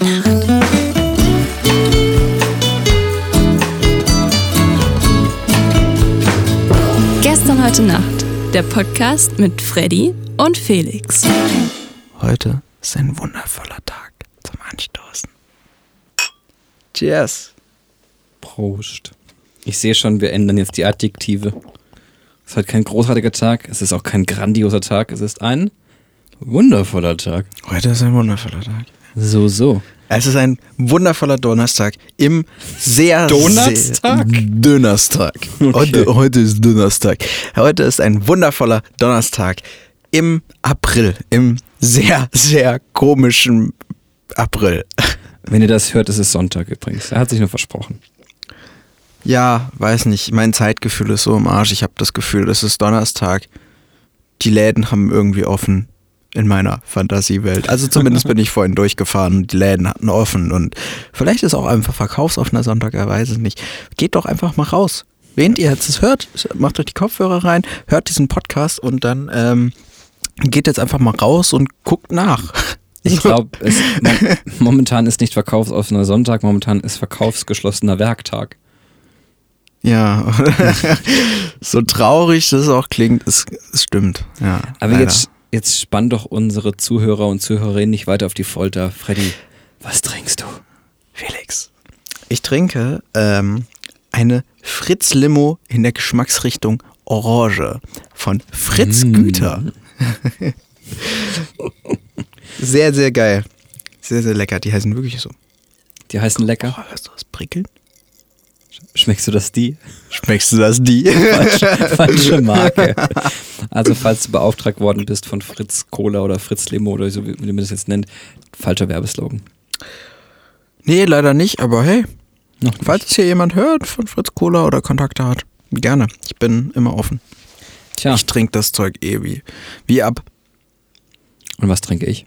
Nacht. Gestern heute Nacht. Der Podcast mit Freddy und Felix. Heute ist ein wundervoller Tag zum Anstoßen. Cheers. Prost. Ich sehe schon, wir ändern jetzt die Adjektive. Es ist halt kein großartiger Tag, es ist auch kein grandioser Tag, es ist ein wundervoller Tag. Heute ist ein wundervoller Tag. So, so. Es ist ein wundervoller Donnerstag im sehr Donnerstag? Sehr, Donnerstag. Heute, heute ist Donnerstag. Heute ist ein wundervoller Donnerstag im April, im sehr, sehr komischen April. Wenn ihr das hört, ist es Sonntag übrigens. Er hat sich nur versprochen. Ja, weiß nicht. Mein Zeitgefühl ist so im Arsch. Ich habe das Gefühl, es ist Donnerstag. Die Läden haben irgendwie offen in meiner Fantasiewelt. Also zumindest bin ich vorhin durchgefahren und die Läden hatten offen und vielleicht ist auch einfach verkaufsoffener Sonntag, er weiß es nicht. Geht doch einfach mal raus. Wähnt ihr jetzt es hört, macht euch die Kopfhörer rein, hört diesen Podcast und dann ähm, geht jetzt einfach mal raus und guckt nach. Ich glaube, momentan ist nicht verkaufsoffener Sonntag, momentan ist verkaufsgeschlossener Werktag. Ja, so traurig das auch klingt, es, es stimmt. Ja, Aber leider. jetzt Jetzt spann doch unsere Zuhörer und Zuhörerinnen nicht weiter auf die Folter. Freddy, was trinkst du? Felix. Ich trinke ähm, eine Fritz Limo in der Geschmacksrichtung Orange von Fritz mm. Güter. sehr, sehr geil. Sehr, sehr lecker. Die heißen wirklich so. Die heißen lecker? Oh, hörst du das prickeln? Schmeckst du das die? Schmeckst du das die? falsche, falsche Marke. Also falls du beauftragt worden bist von Fritz Cola oder Fritz Limo oder so, wie man das jetzt nennt, falscher Werbeslogan. Nee, leider nicht, aber hey, Noch falls es hier jemand hört von Fritz Cola oder Kontakte hat, gerne. Ich bin immer offen. Tja. Ich trinke das Zeug eh wie, wie ab. Und was trinke ich?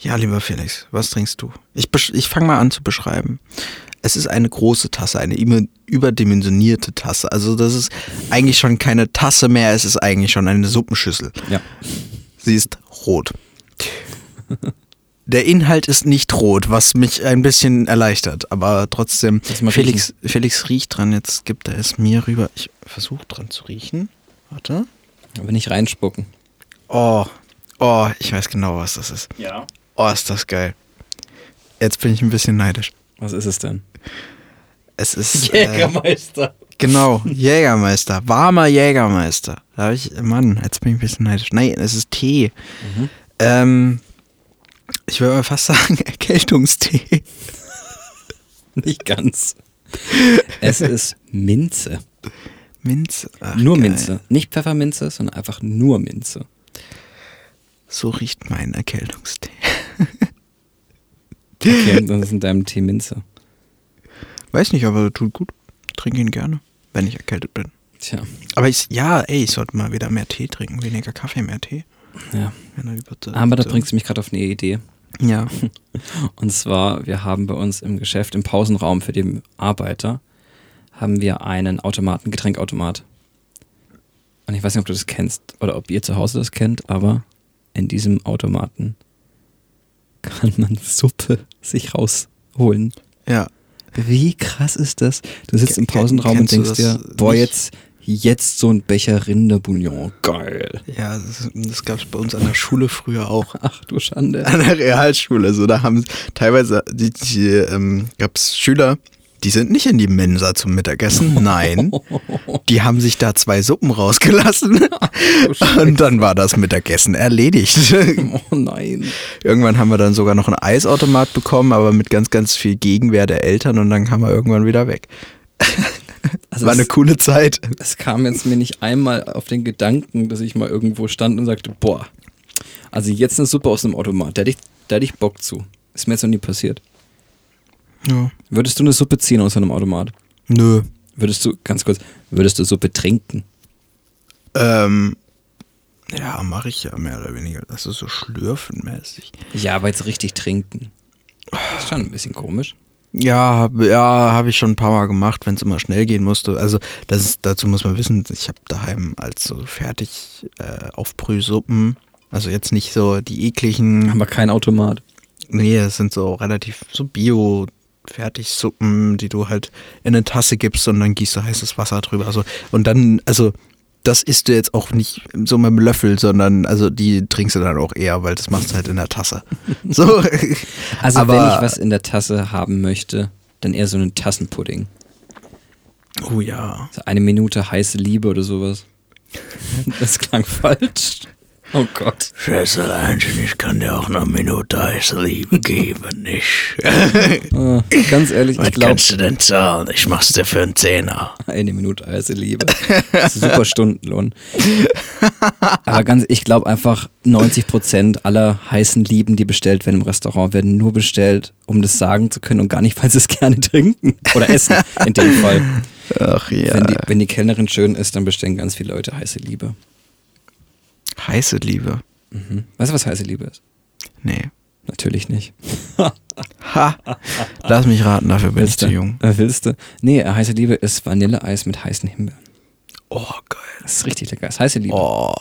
Ja, lieber Felix, was trinkst du? Ich, ich fange mal an zu beschreiben es ist eine große Tasse, eine überdimensionierte Tasse. Also das ist eigentlich schon keine Tasse mehr, es ist eigentlich schon eine Suppenschüssel. Ja. Sie ist rot. Der Inhalt ist nicht rot, was mich ein bisschen erleichtert, aber trotzdem. Felix, Felix riecht dran, jetzt gibt er es mir rüber. Ich versuche dran zu riechen. Warte. Aber nicht reinspucken. Oh, oh, ich weiß genau, was das ist. Ja. Oh, ist das geil. Jetzt bin ich ein bisschen neidisch. Was ist es denn? Es ist. Äh, Jägermeister. Äh, genau, Jägermeister. Warmer Jägermeister. Da habe ich. Mann, jetzt bin ich ein bisschen neidisch. Nein, es ist Tee. Mhm. Ähm, ich würde mal fast sagen, Erkältungstee. Nicht ganz. Es ist Minze. Minze. Ach, nur geil. Minze. Nicht Pfefferminze, sondern einfach nur Minze. So riecht mein Erkältungstee. Okay, das ist in deinem Tee Minze. Weiß nicht, aber tut gut. Trinke ihn gerne, wenn ich erkältet bin. Tja. Aber ich, ja, ey, ich sollte mal wieder mehr Tee trinken. Weniger Kaffee, mehr Tee. Ja. Aber da bringst du mich gerade auf eine Idee. Ja. Und zwar, wir haben bei uns im Geschäft, im Pausenraum für den Arbeiter, haben wir einen Automaten, Getränkautomat. Und ich weiß nicht, ob du das kennst oder ob ihr zu Hause das kennt, aber in diesem Automaten kann man Suppe sich rausholen. Ja. Wie krass ist das? Du sitzt im Pausenraum und denkst dir, boah, jetzt, jetzt so ein Becher Rinderbouillon. Geil. Ja, das, das gab es bei uns an der Schule früher auch. Ach du Schande. An der Realschule. So, da haben teilweise die, die ähm, gab es Schüler, die sind nicht in die Mensa zum Mittagessen, nein. Die haben sich da zwei Suppen rausgelassen. Oh, und dann war das Mittagessen erledigt. Oh nein. Irgendwann haben wir dann sogar noch einen Eisautomat bekommen, aber mit ganz, ganz viel Gegenwehr der Eltern und dann kam er irgendwann wieder weg. Also war eine coole Zeit. Es kam jetzt mir nicht einmal auf den Gedanken, dass ich mal irgendwo stand und sagte, boah, also jetzt eine Suppe aus dem Automat, da hätte ich, da hätte ich Bock zu. Ist mir jetzt noch nie passiert. Ja. Würdest du eine Suppe ziehen aus einem Automat? Nö. Würdest du, ganz kurz, würdest du Suppe trinken? Ähm, ja, mache ich ja mehr oder weniger. Das ist so schlürfenmäßig. Ja, aber jetzt richtig trinken. Das ist schon ein bisschen komisch. Ja, ja, habe ich schon ein paar Mal gemacht, wenn es immer schnell gehen musste. Also das ist, dazu muss man wissen, ich habe daheim als so fertig äh, Aufbrühsuppen, also jetzt nicht so die ekligen. Aber kein Automat. Nee, es sind so relativ so Bio. Fertigsuppen, die du halt in eine Tasse gibst und dann gießt du heißes Wasser drüber. Also, und dann, also das isst du jetzt auch nicht so mit dem Löffel, sondern also die trinkst du dann auch eher, weil das machst du halt in der Tasse. So. Also Aber- wenn ich was in der Tasse haben möchte, dann eher so einen Tassenpudding. Oh ja. So eine Minute heiße Liebe oder sowas. Das klang falsch. Oh Gott. Schwesterleinchen, ich kann dir auch eine Minute heiße Liebe geben, nicht? Äh, ganz ehrlich, ich glaube, du denn zahlen? Ich mach's dir für einen Zehner. eine Minute heiße Liebe. Super Stundenlohn. Aber ganz, ich glaube einfach, 90% aller heißen Lieben, die bestellt werden im Restaurant, werden nur bestellt, um das sagen zu können und gar nicht, weil sie es gerne trinken. Oder essen, in dem Fall. Ach ja. Wenn, die, wenn die Kellnerin schön ist, dann bestellen ganz viele Leute heiße Liebe. Heiße Liebe. Mhm. Weißt du, was heiße Liebe ist? Nee. Natürlich nicht. Ha. Lass mich raten, dafür bin ich zu jung. Äh, willst du? Nee, äh, heiße Liebe ist Vanilleeis mit heißen Himbeeren. Oh, geil. Das ist richtig lecker. Das ist heiße Liebe. Oh,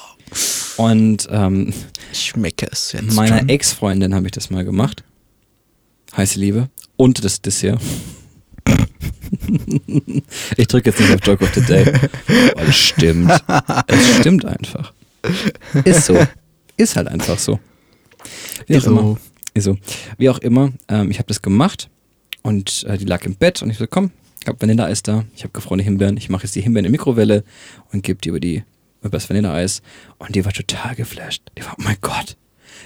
Und ähm, ich schmecke es jetzt meiner. Ex-Freundin habe ich das mal gemacht. Heiße Liebe. Und das Dessert. ich drücke jetzt nicht auf Joke of the Day. Aber es stimmt. Es stimmt einfach. Ist so. Ist halt einfach so. Wie auch so. immer. Ist so. Wie auch immer, ähm, ich habe das gemacht und äh, die lag im Bett und ich so, komm, ich habe Vanilleeis da, ich habe gefrorene Himbeeren, ich mache jetzt die Himbeeren in die Mikrowelle und gebe die über die über das Vanilleeis und die war total geflasht. Die war, oh mein Gott,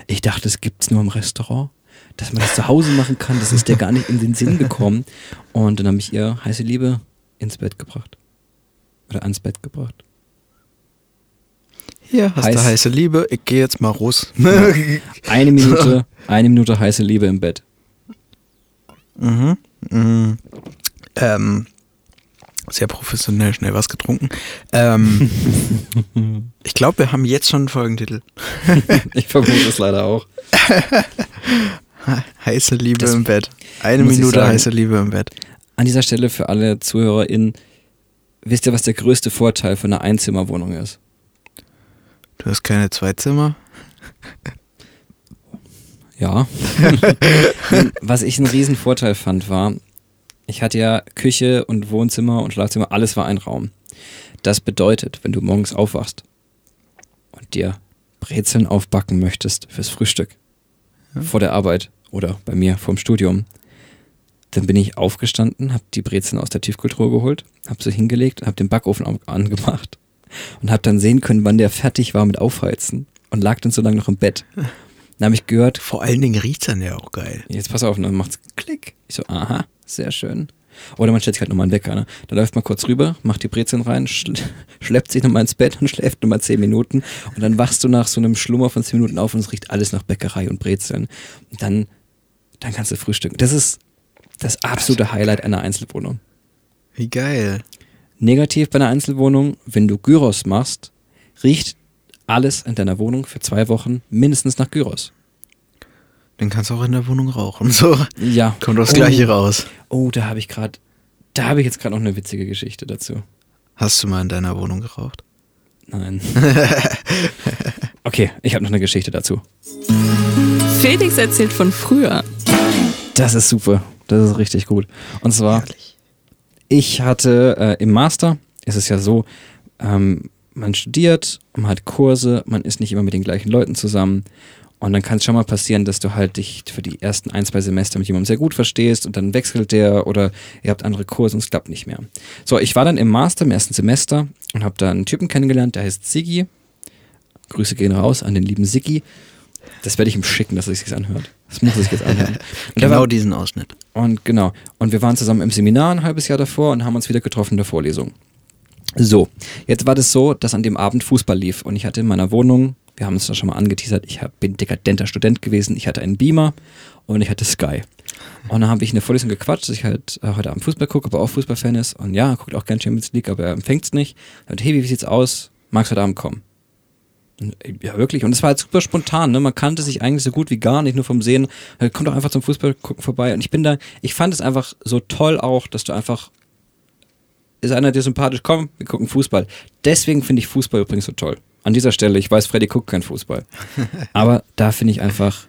ich dachte, das gibt's nur im Restaurant, dass man das zu Hause machen kann, das ist dir gar nicht in den Sinn gekommen. Und dann habe ich ihr heiße Liebe ins Bett gebracht. Oder ans Bett gebracht. Hier hast Heiß. du heiße Liebe, ich gehe jetzt mal raus. Eine Minute, eine Minute heiße Liebe im Bett. mhm. Mhm. Ähm, sehr professionell, schnell was getrunken. Ähm, ich glaube, wir haben jetzt schon einen Folgentitel. Ich vermute es leider auch. Heiße Liebe Das im Bett. Eine Minute sagen. heiße Liebe im Bett. An dieser Stelle für alle ZuhörerInnen, wisst ihr, was der größte Vorteil von einer Einzimmerwohnung ist? Du hast keine zwei Zimmer. Ja. Was ich einen riesen Vorteil fand, war, ich hatte ja Küche und Wohnzimmer und Schlafzimmer, alles war ein Raum. Das bedeutet, wenn du morgens aufwachst und dir Brezeln aufbacken möchtest fürs Frühstück, vor der Arbeit oder bei mir vorm Studium, dann bin ich aufgestanden, habe die Brezeln aus der Tiefkultur geholt, habe sie hingelegt und habe den Backofen angemacht und habe dann sehen können, wann der fertig war mit Aufheizen und lag dann so lange noch im Bett. Dann habe ich gehört, Vor allen Dingen riecht dann ja auch geil. Jetzt pass auf, und dann macht's Klick. Ich so, aha, sehr schön. Oder man stellt sich halt nochmal einen Wecker, ne? Da läuft man kurz rüber, macht die Brezeln rein, schl schleppt sich nochmal ins Bett und schläft nochmal 10 Minuten. Und dann wachst du nach so einem Schlummer von 10 Minuten auf und es riecht alles nach Bäckerei und Brezeln. Und dann, dann kannst du frühstücken. Das ist das absolute Highlight einer Einzelwohnung. Wie geil. Negativ bei einer Einzelwohnung, wenn du Gyros machst, riecht alles in deiner Wohnung für zwei Wochen mindestens nach Gyros. Dann kannst du auch in der Wohnung rauchen. So Ja. kommt das Oh. gleiche raus. Oh, da habe ich gerade, da habe ich jetzt gerade noch eine witzige Geschichte dazu. Hast du mal in deiner Wohnung geraucht? Nein. okay, ich habe noch eine Geschichte dazu. Felix erzählt von früher. Das ist super. Das ist richtig gut. Und zwar, Herrlich. Ich hatte äh, im Master, ist es ja so, ähm, man studiert, man hat Kurse, man ist nicht immer mit den gleichen Leuten zusammen. Und dann kann es schon mal passieren, dass du halt dich für die ersten ein, zwei Semester mit jemandem sehr gut verstehst und dann wechselt der oder ihr habt andere Kurse und es klappt nicht mehr. So, ich war dann im Master im ersten Semester und habe da einen Typen kennengelernt, der heißt Siggi. Grüße gehen raus an den lieben Siggi. Das werde ich ihm schicken, dass er sich das anhört. Das muss er sich jetzt anhören. Und Genau war, diesen Ausschnitt. und genau. Und wir waren zusammen im Seminar ein halbes Jahr davor und haben uns wieder getroffen in der Vorlesung. So, jetzt war das so, dass an dem Abend Fußball lief und ich hatte in meiner Wohnung, wir haben es da schon mal angeteasert, ich bin dekadenter Student gewesen, ich hatte einen Beamer und ich hatte Sky. Und dann habe ich in der Vorlesung gequatscht, dass ich halt äh, heute Abend Fußball gucke, aber auch Fußballfan ist und ja, er guckt auch gerne Champions League, aber er empfängt es nicht. Und hey, wie sieht's aus? Magst du heute Abend kommen? Ja, wirklich. Und es war halt super spontan, ne? Man kannte sich eigentlich so gut wie gar nicht, nur vom Sehen. Äh, Kommt doch einfach zum Fußball gucken vorbei. Und ich bin da, ich fand es einfach so toll auch, dass du einfach, ist einer dir sympathisch, komm, wir gucken Fußball. Deswegen finde ich Fußball übrigens so toll. An dieser Stelle, ich weiß, Freddy guckt kein Fußball. Aber da finde ich einfach,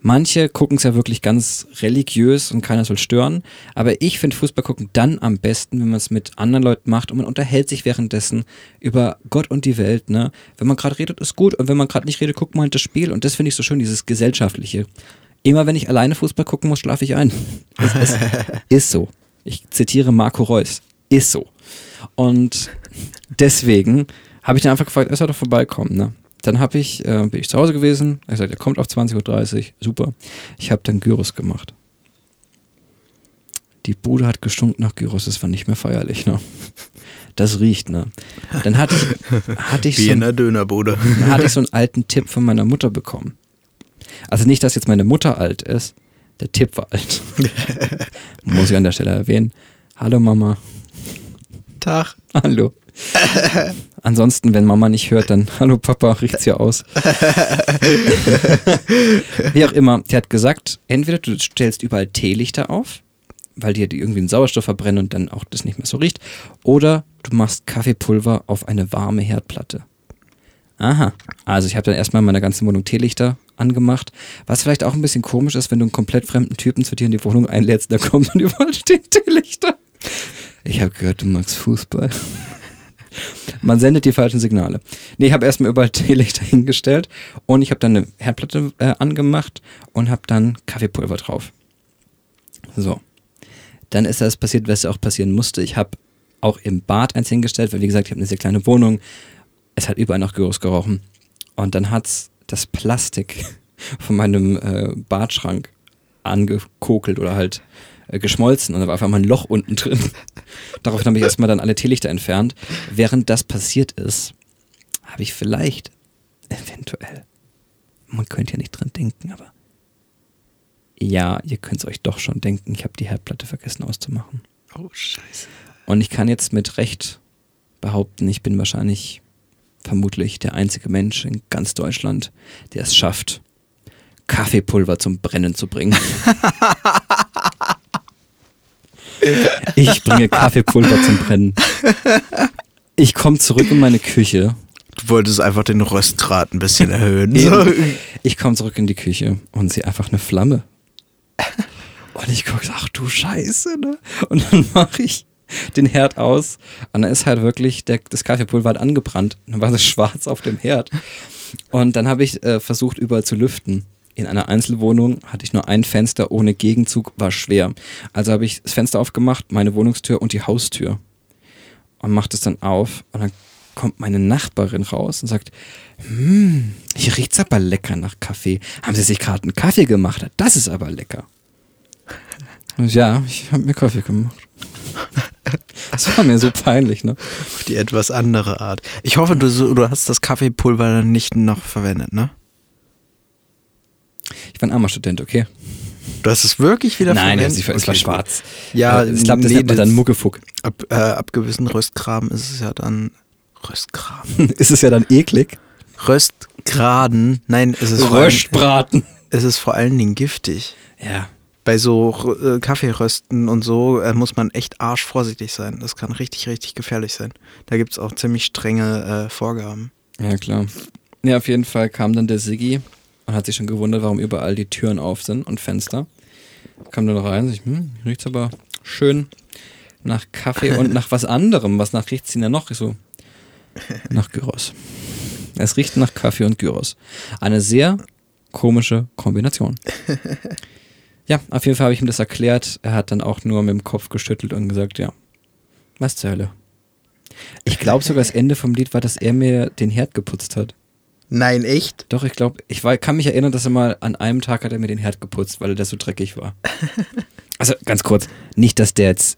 Manche gucken es ja wirklich ganz religiös und keiner soll stören. Aber ich finde Fußball gucken dann am besten, wenn man es mit anderen Leuten macht und man unterhält sich währenddessen über Gott und die Welt. Ne? Wenn man gerade redet, ist gut. Und wenn man gerade nicht redet, guckt man halt das Spiel. Und das finde ich so schön, dieses Gesellschaftliche. Immer wenn ich alleine Fußball gucken muss, schlafe ich ein. Es ist, ist so. Ich zitiere Marco Reus. Ist so. Und deswegen habe ich dann einfach gefragt, er soll doch vorbeikommen. Ne? Dann habe ich, äh, bin ich zu Hause gewesen. Er gesagt, er kommt auf 20.30 Uhr. Super. Ich habe dann Gyros gemacht. Die Bude hat gestunken nach Gyros. Das war nicht mehr feierlich. Ne? Das riecht, ne? Dann hatte ich, hatte ich Wie so in der Dönerbude. dann hatte ich so einen alten Tipp von meiner Mutter bekommen. Also nicht, dass jetzt meine Mutter alt ist. Der Tipp war alt. Muss ich an der Stelle erwähnen. Hallo Mama. Tag. Hallo. Ansonsten, wenn Mama nicht hört, dann Hallo Papa, riecht's hier aus. Wie auch immer, die hat gesagt, entweder du stellst überall Teelichter auf, weil die die irgendwie einen Sauerstoff verbrennen und dann auch das nicht mehr so riecht, oder du machst Kaffeepulver auf eine warme Herdplatte. Aha. Also ich habe dann erstmal in meiner ganzen Wohnung Teelichter angemacht, was vielleicht auch ein bisschen komisch ist, wenn du einen komplett fremden Typen zu dir in die Wohnung einlädst, da kommt und überall stehen Teelichter. Ich habe gehört, du magst Fußball. Man sendet die falschen Signale. Nee, ich habe erstmal überall Teelichter hingestellt und ich habe dann eine Herdplatte äh, angemacht und habe dann Kaffeepulver drauf. So. Dann ist das passiert, was auch passieren musste. Ich habe auch im Bad eins hingestellt, weil wie gesagt, ich habe eine sehr kleine Wohnung. Es hat überall nach Gyros gerochen. Und dann hat's das Plastik von meinem äh, Badschrank angekokelt oder halt äh, geschmolzen und da war einfach mal ein Loch unten drin. Daraufhin habe ich erstmal dann alle Teelichter entfernt. Während das passiert ist, habe ich vielleicht, eventuell, man könnte ja nicht dran denken, aber ja, ihr könnt es euch doch schon denken, ich habe die Herdplatte vergessen auszumachen. Oh, scheiße. Und ich kann jetzt mit Recht behaupten, ich bin wahrscheinlich vermutlich der einzige Mensch in ganz Deutschland, der es schafft, Kaffeepulver zum Brennen zu bringen. ich bringe Kaffeepulver zum Brennen. Ich komme zurück in meine Küche. Du wolltest einfach den Röstgrad ein bisschen erhöhen. Ich komme zurück in die Küche und sehe einfach eine Flamme. Und ich gucke, ach du Scheiße, ne? Und dann mache ich den Herd aus und dann ist halt wirklich der, das Kaffeepulver halt angebrannt. Und dann war es schwarz auf dem Herd. Und dann habe ich äh, versucht, überall zu lüften. In einer Einzelwohnung hatte ich nur ein Fenster ohne Gegenzug, war schwer. Also habe ich das Fenster aufgemacht, meine Wohnungstür und die Haustür. Und macht es dann auf und dann kommt meine Nachbarin raus und sagt, hm, hier riecht's aber lecker nach Kaffee. Haben Sie sich gerade einen Kaffee gemacht? Das ist aber lecker. Und ja, ich habe mir Kaffee gemacht. Das war mir so peinlich, ne? Auf die etwas andere Art. Ich hoffe, du, du hast das Kaffeepulver dann nicht noch verwendet, ne? Ich war ein armer Student, okay? Du hast es wirklich wieder Nein, verwendet? es war, Okay, schwarz. Ja, ich glaube, das nee, nennt man dann das- Muckefuck. Ab, äh, ab gewissen Röstgraben ist es ja dann Röstgraben. ist es ja dann eklig. Röstgraden, nein, es ist, Röstbraten. es ist vor allen Dingen giftig. Ja. Bei so äh, Kaffeerösten und so äh, muss man echt arschvorsichtig sein. Das kann richtig, richtig gefährlich sein. Da gibt es auch ziemlich strenge äh, Vorgaben. Ja, klar. Ja, auf jeden Fall kam dann der Siggi und hat sich schon gewundert, warum überall die Türen auf sind und Fenster. Kam dann rein, sich, hm, riecht's aber schön nach Kaffee und nach was anderem. Was nach riecht's denn ja noch? Ich so, nach Gyros. Es riecht nach Kaffee und Gyros. Eine sehr komische Kombination. Ja, auf jeden Fall habe ich ihm das erklärt. Er hat dann auch nur mit dem Kopf geschüttelt und gesagt, ja, was zur Hölle. Ich glaube sogar, das Ende vom Lied war, dass er mir den Herd geputzt hat. Nein, echt? Doch, ich glaube, ich war, kann mich erinnern, dass er mal an einem Tag hat er mir den Herd geputzt, weil der so dreckig war. Also ganz kurz, nicht, dass der jetzt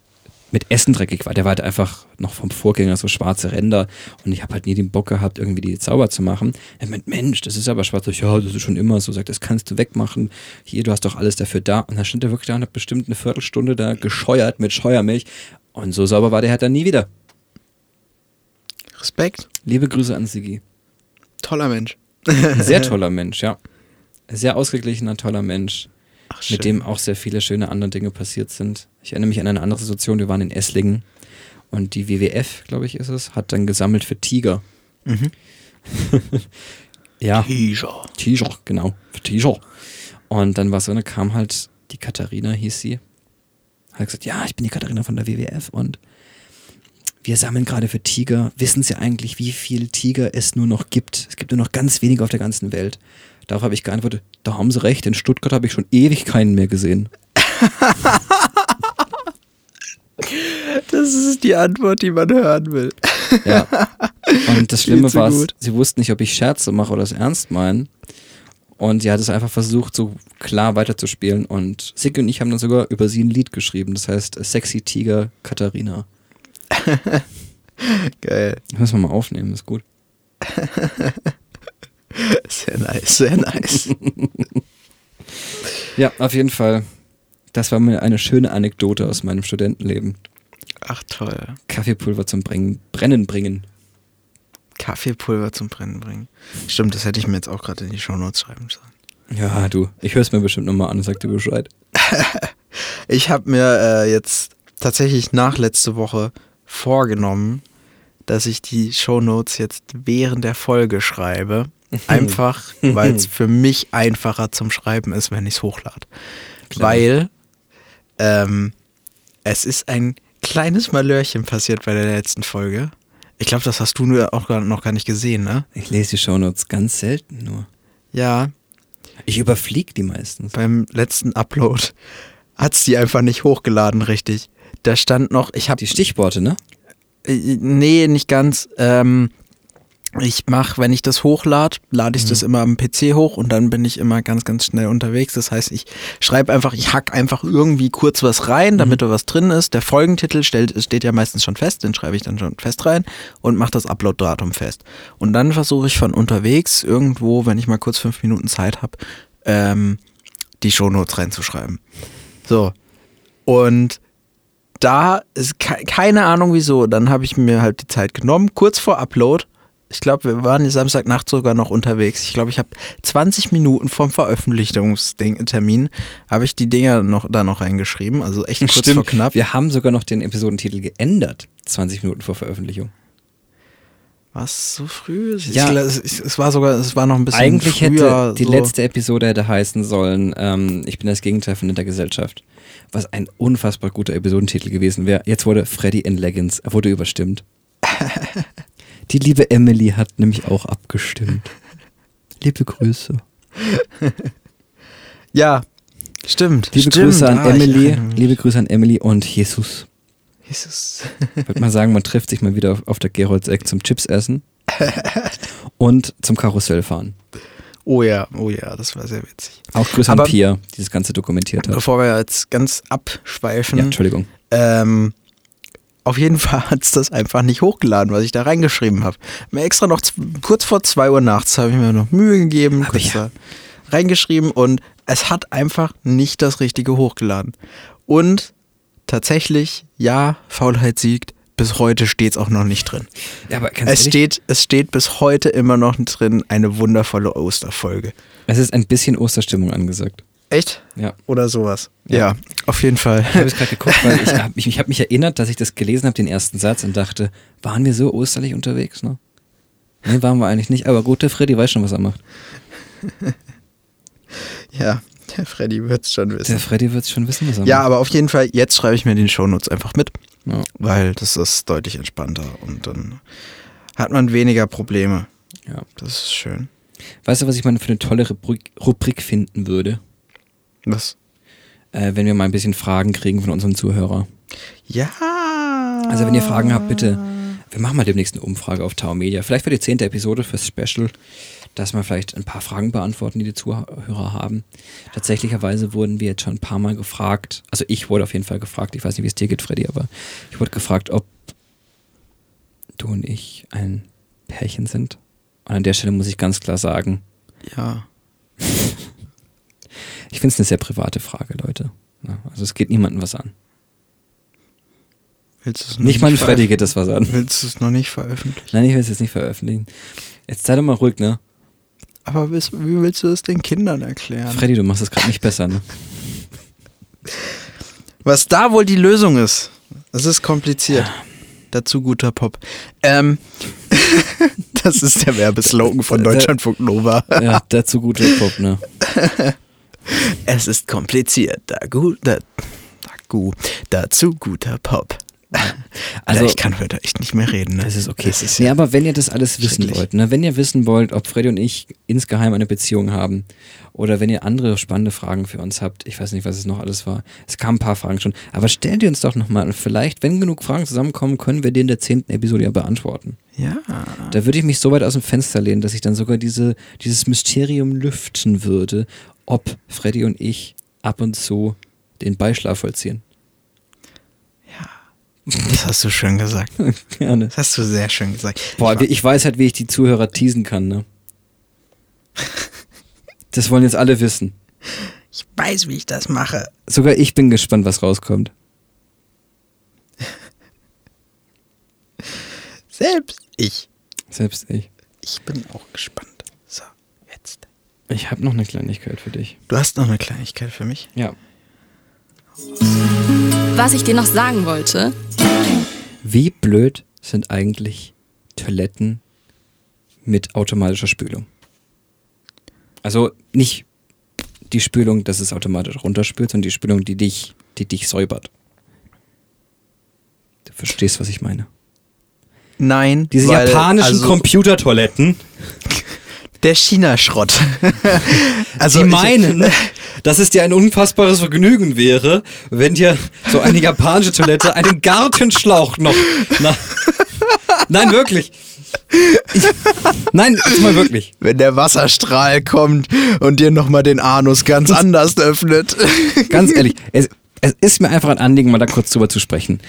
mit Essen dreckig war, der war halt einfach noch vom Vorgänger so schwarze Ränder und ich habe halt nie den Bock gehabt, irgendwie die sauber zu machen. Er meint, Mensch, das ist aber schwarz. Ich, Ja, das ist schon immer so. Sagt, das kannst du wegmachen. Hier, du hast doch alles dafür da. Und dann stand er wirklich da und hat bestimmt eine Viertelstunde da gescheuert mit Scheuermilch. Und so sauber war der Herd dann nie wieder. Respekt. Liebe Grüße an Sigi. Toller Mensch. Sehr toller Mensch, ja. Sehr ausgeglichener, toller Mensch, Ach, mit dem auch sehr viele schöne andere Dinge passiert sind. Ich erinnere mich an eine andere Situation, wir waren in Esslingen und die WWF, glaube ich, ist es, hat dann gesammelt für Tiger. Mhm. Ja, Tiger. Tiger, genau, für Tiger. Und dann war so, dann kam halt die Katharina, hieß sie. Hat gesagt, ja, ich bin die Katharina von der WWF und wir sammeln gerade für Tiger. Wissen Sie eigentlich, wie viel Tiger es nur noch gibt? Es gibt nur noch ganz wenige auf der ganzen Welt. Darauf habe ich geantwortet, da haben Sie recht, in Stuttgart habe ich schon ewig keinen mehr gesehen. Das ist die Antwort, die man hören will. Ja. Und das Schlimme war, sie wussten nicht, ob ich Scherze mache oder es ernst meinen. Und sie hat es einfach versucht, so klar weiterzuspielen. Und Sigge und ich haben dann sogar über sie ein Lied geschrieben. Das heißt Sexy Tiger Katharina. Geil. Das müssen wir mal aufnehmen, ist gut. Sehr nice, sehr nice. Ja, auf jeden Fall. Das war mir eine schöne Anekdote aus meinem Studentenleben. Ach toll. Kaffeepulver zum Bringen, Brennen bringen. Kaffeepulver zum Brennen bringen. Stimmt, das hätte ich mir jetzt auch gerade in die Shownotes schreiben sollen. Ja, du, ich höre es mir bestimmt nochmal an und sag dir Bescheid. Ich habe mir äh, jetzt tatsächlich nach letzte Woche vorgenommen, dass ich die Shownotes jetzt während der Folge schreibe. Einfach, weil es für mich einfacher zum Schreiben ist, wenn ich es hochlade. Weil ähm, es ist ein kleines Malörchen passiert bei der letzten Folge. Ich glaube, das hast du nur auch noch gar nicht gesehen, ne? Ich lese die Shownotes ganz selten nur. Ja, Ich überfliege die meistens. beim letzten Upload hat's die einfach nicht hochgeladen, richtig. Da stand noch, ich habe Die Stichworte, ne? Äh, Nee, nicht ganz. Ähm, ich mache, wenn ich das hochlade, lade ich das immer am PC hoch und dann bin ich immer ganz, ganz schnell unterwegs. Das heißt, ich schreibe einfach, ich hack einfach irgendwie kurz was rein, damit da was drin ist. Der Folgentitel stellt, steht ja meistens schon fest, den schreibe ich dann schon fest rein und mache das Upload-Datum fest. Und dann versuche ich von unterwegs irgendwo, wenn ich mal kurz fünf Minuten Zeit habe, ähm, die Shownotes reinzuschreiben. So. Und da ist ke keine Ahnung wieso. Dann habe ich mir halt die Zeit genommen, kurz vor Upload. Ich glaube, wir waren Samstagnacht sogar noch unterwegs. Ich glaube, ich habe 20 Minuten vom Veröffentlichungstermin habe ich die Dinger noch da noch reingeschrieben. Also echt kurz vor knapp. Wir haben sogar noch den Episodentitel geändert. 20 Minuten vor Veröffentlichung. Was so früh? Ja. es, es war sogar, es war noch ein bisschen Eigentlich früher. hätte die so. letzte Episode hätte heißen sollen, ähm, ich bin das Gegenteil von der Gesellschaft. Was ein unfassbar guter Episodentitel gewesen wäre. Jetzt wurde Freddy in Leggings, er wurde überstimmt. Die liebe Emily hat nämlich auch abgestimmt. Liebe Grüße. Ja, stimmt. Liebe stimmt. Grüße an Ah, Emily, liebe Grüße an Emily und Jesus. Jesus. Ich würde mal sagen, man trifft sich mal wieder auf, auf der Geroldseck zum Chips essen und zum Karussell fahren. Oh ja, oh ja, das war sehr witzig. Auch Grüße Aber- an Pia, die das Ganze dokumentiert hat. Bevor wir jetzt ganz abschweifen, Ja, Entschuldigung. Ähm, auf jeden Fall hat es das einfach nicht hochgeladen, was ich da reingeschrieben habe. Mir extra noch kurz vor 2 Uhr nachts habe ich mir noch Mühe gegeben, Aber kurz ja. da reingeschrieben und es hat einfach nicht das Richtige hochgeladen. Und tatsächlich, ja, Faulheit siegt. Bis heute steht es auch noch nicht drin. Ja, aber Es steht, es steht bis heute immer noch drin, eine wundervolle Osterfolge. es ist ein bisschen Osterstimmung angesagt. Echt? Ja. Oder sowas. Ja. Ja, auf jeden Fall. Ich habe jetzt gerade geguckt, weil ich habe mich, ich hab mich erinnert, dass ich das gelesen habe, den ersten Satz, und dachte, waren wir so osterlich unterwegs, ne? Nee, waren wir eigentlich nicht. Aber gut, der Freddy weiß schon, was er macht. Ja, der Freddy wird es schon wissen. Der Freddy wird schon wissen, was er Ja, macht. aber auf jeden Fall, jetzt schreibe ich mir den Shownotes einfach mit, Ja. weil das ist deutlich entspannter und dann hat man weniger Probleme. ja. Das ist schön. Weißt du, was ich mal für eine tolle Rubrik, Rubrik finden würde? Was? Äh, wenn wir mal ein bisschen Fragen kriegen von unseren Zuhörern. Ja. Also wenn ihr Fragen habt, bitte. Wir machen mal demnächst eine Umfrage auf Tower Media. Vielleicht für die zehnte Episode fürs Special, dass wir vielleicht ein paar Fragen beantworten, die die Zuhörer haben. Tatsächlicherweise wurden wir jetzt schon ein paar Mal gefragt. Also ich wurde auf jeden Fall gefragt. Ich weiß nicht, wie es dir geht, Freddy, aber ich wurde gefragt, ob du und ich ein Pärchen sind. Und an der Stelle muss ich ganz klar sagen, Ja. ich finde es eine sehr private Frage, Leute. Also es geht niemandem was an. Willst du es noch Nicht mal ein veröf- Freddy geht das was an. Willst du es noch nicht veröffentlichen? Nein, ich will es jetzt nicht veröffentlichen. Jetzt sei doch mal ruhig, ne? Aber wie wie willst du es den Kindern erklären? Freddy, du machst es gerade nicht besser, ne? Was da wohl die Lösung ist, das ist kompliziert. Dazu guter Pop. Ähm, das ist der Werbeslogan von Deutschlandfunk Nova. Ja, dazu gute Pop, ne? Es ist kompliziert. Da gut, da, da dazu guter Pop. Also, ich kann heute echt nicht mehr reden. Ne? Das ist okay. Das ist nee, ja aber wenn ihr das alles wissen wollt, ne? wenn ihr wissen wollt, ob Freddy und ich insgeheim eine Beziehung haben oder wenn ihr andere spannende Fragen für uns habt, ich weiß nicht, was es noch alles war. Es kamen ein paar Fragen schon, aber stellt ihr uns doch nochmal und vielleicht, wenn genug Fragen zusammenkommen, können wir die in der zehnten Episode ja beantworten. ja. Da würde ich mich so weit aus dem Fenster lehnen, dass ich dann sogar diese, dieses Mysterium lüften würde, ob Freddy und ich ab und zu den Beischlaf vollziehen. Das hast du schön gesagt. Gerne. Das hast du sehr schön gesagt. Boah, Ich weiß halt, wie ich die Zuhörer teasen kann, ne? Das wollen jetzt alle wissen. ich weiß, wie ich das mache. Sogar ich bin gespannt, was rauskommt. Selbst ich. Selbst ich. Ich bin auch gespannt. So, jetzt. Ich habe noch eine Kleinigkeit für dich. Du hast noch eine Kleinigkeit für mich? Ja. Was ich dir noch sagen wollte, Wie blöd sind eigentlich Toiletten mit automatischer Spülung? Also nicht die Spülung, dass es automatisch runterspült, sondern die Spülung, die dich, die dich säubert. Du verstehst, was ich meine. Nein. Diese weil, japanischen also, Computertoiletten, Der China-Schrott. also ich- meinen, dass es dir ein unfassbares Vergnügen wäre, wenn dir so eine japanische Toilette einen Gartenschlauch noch. Na, nein, wirklich. Ich, nein, jetzt mal wirklich. Wenn der Wasserstrahl kommt und dir nochmal den Anus ganz anders öffnet. Ganz ehrlich, es, es ist mir einfach ein Anliegen, mal da kurz drüber zu sprechen.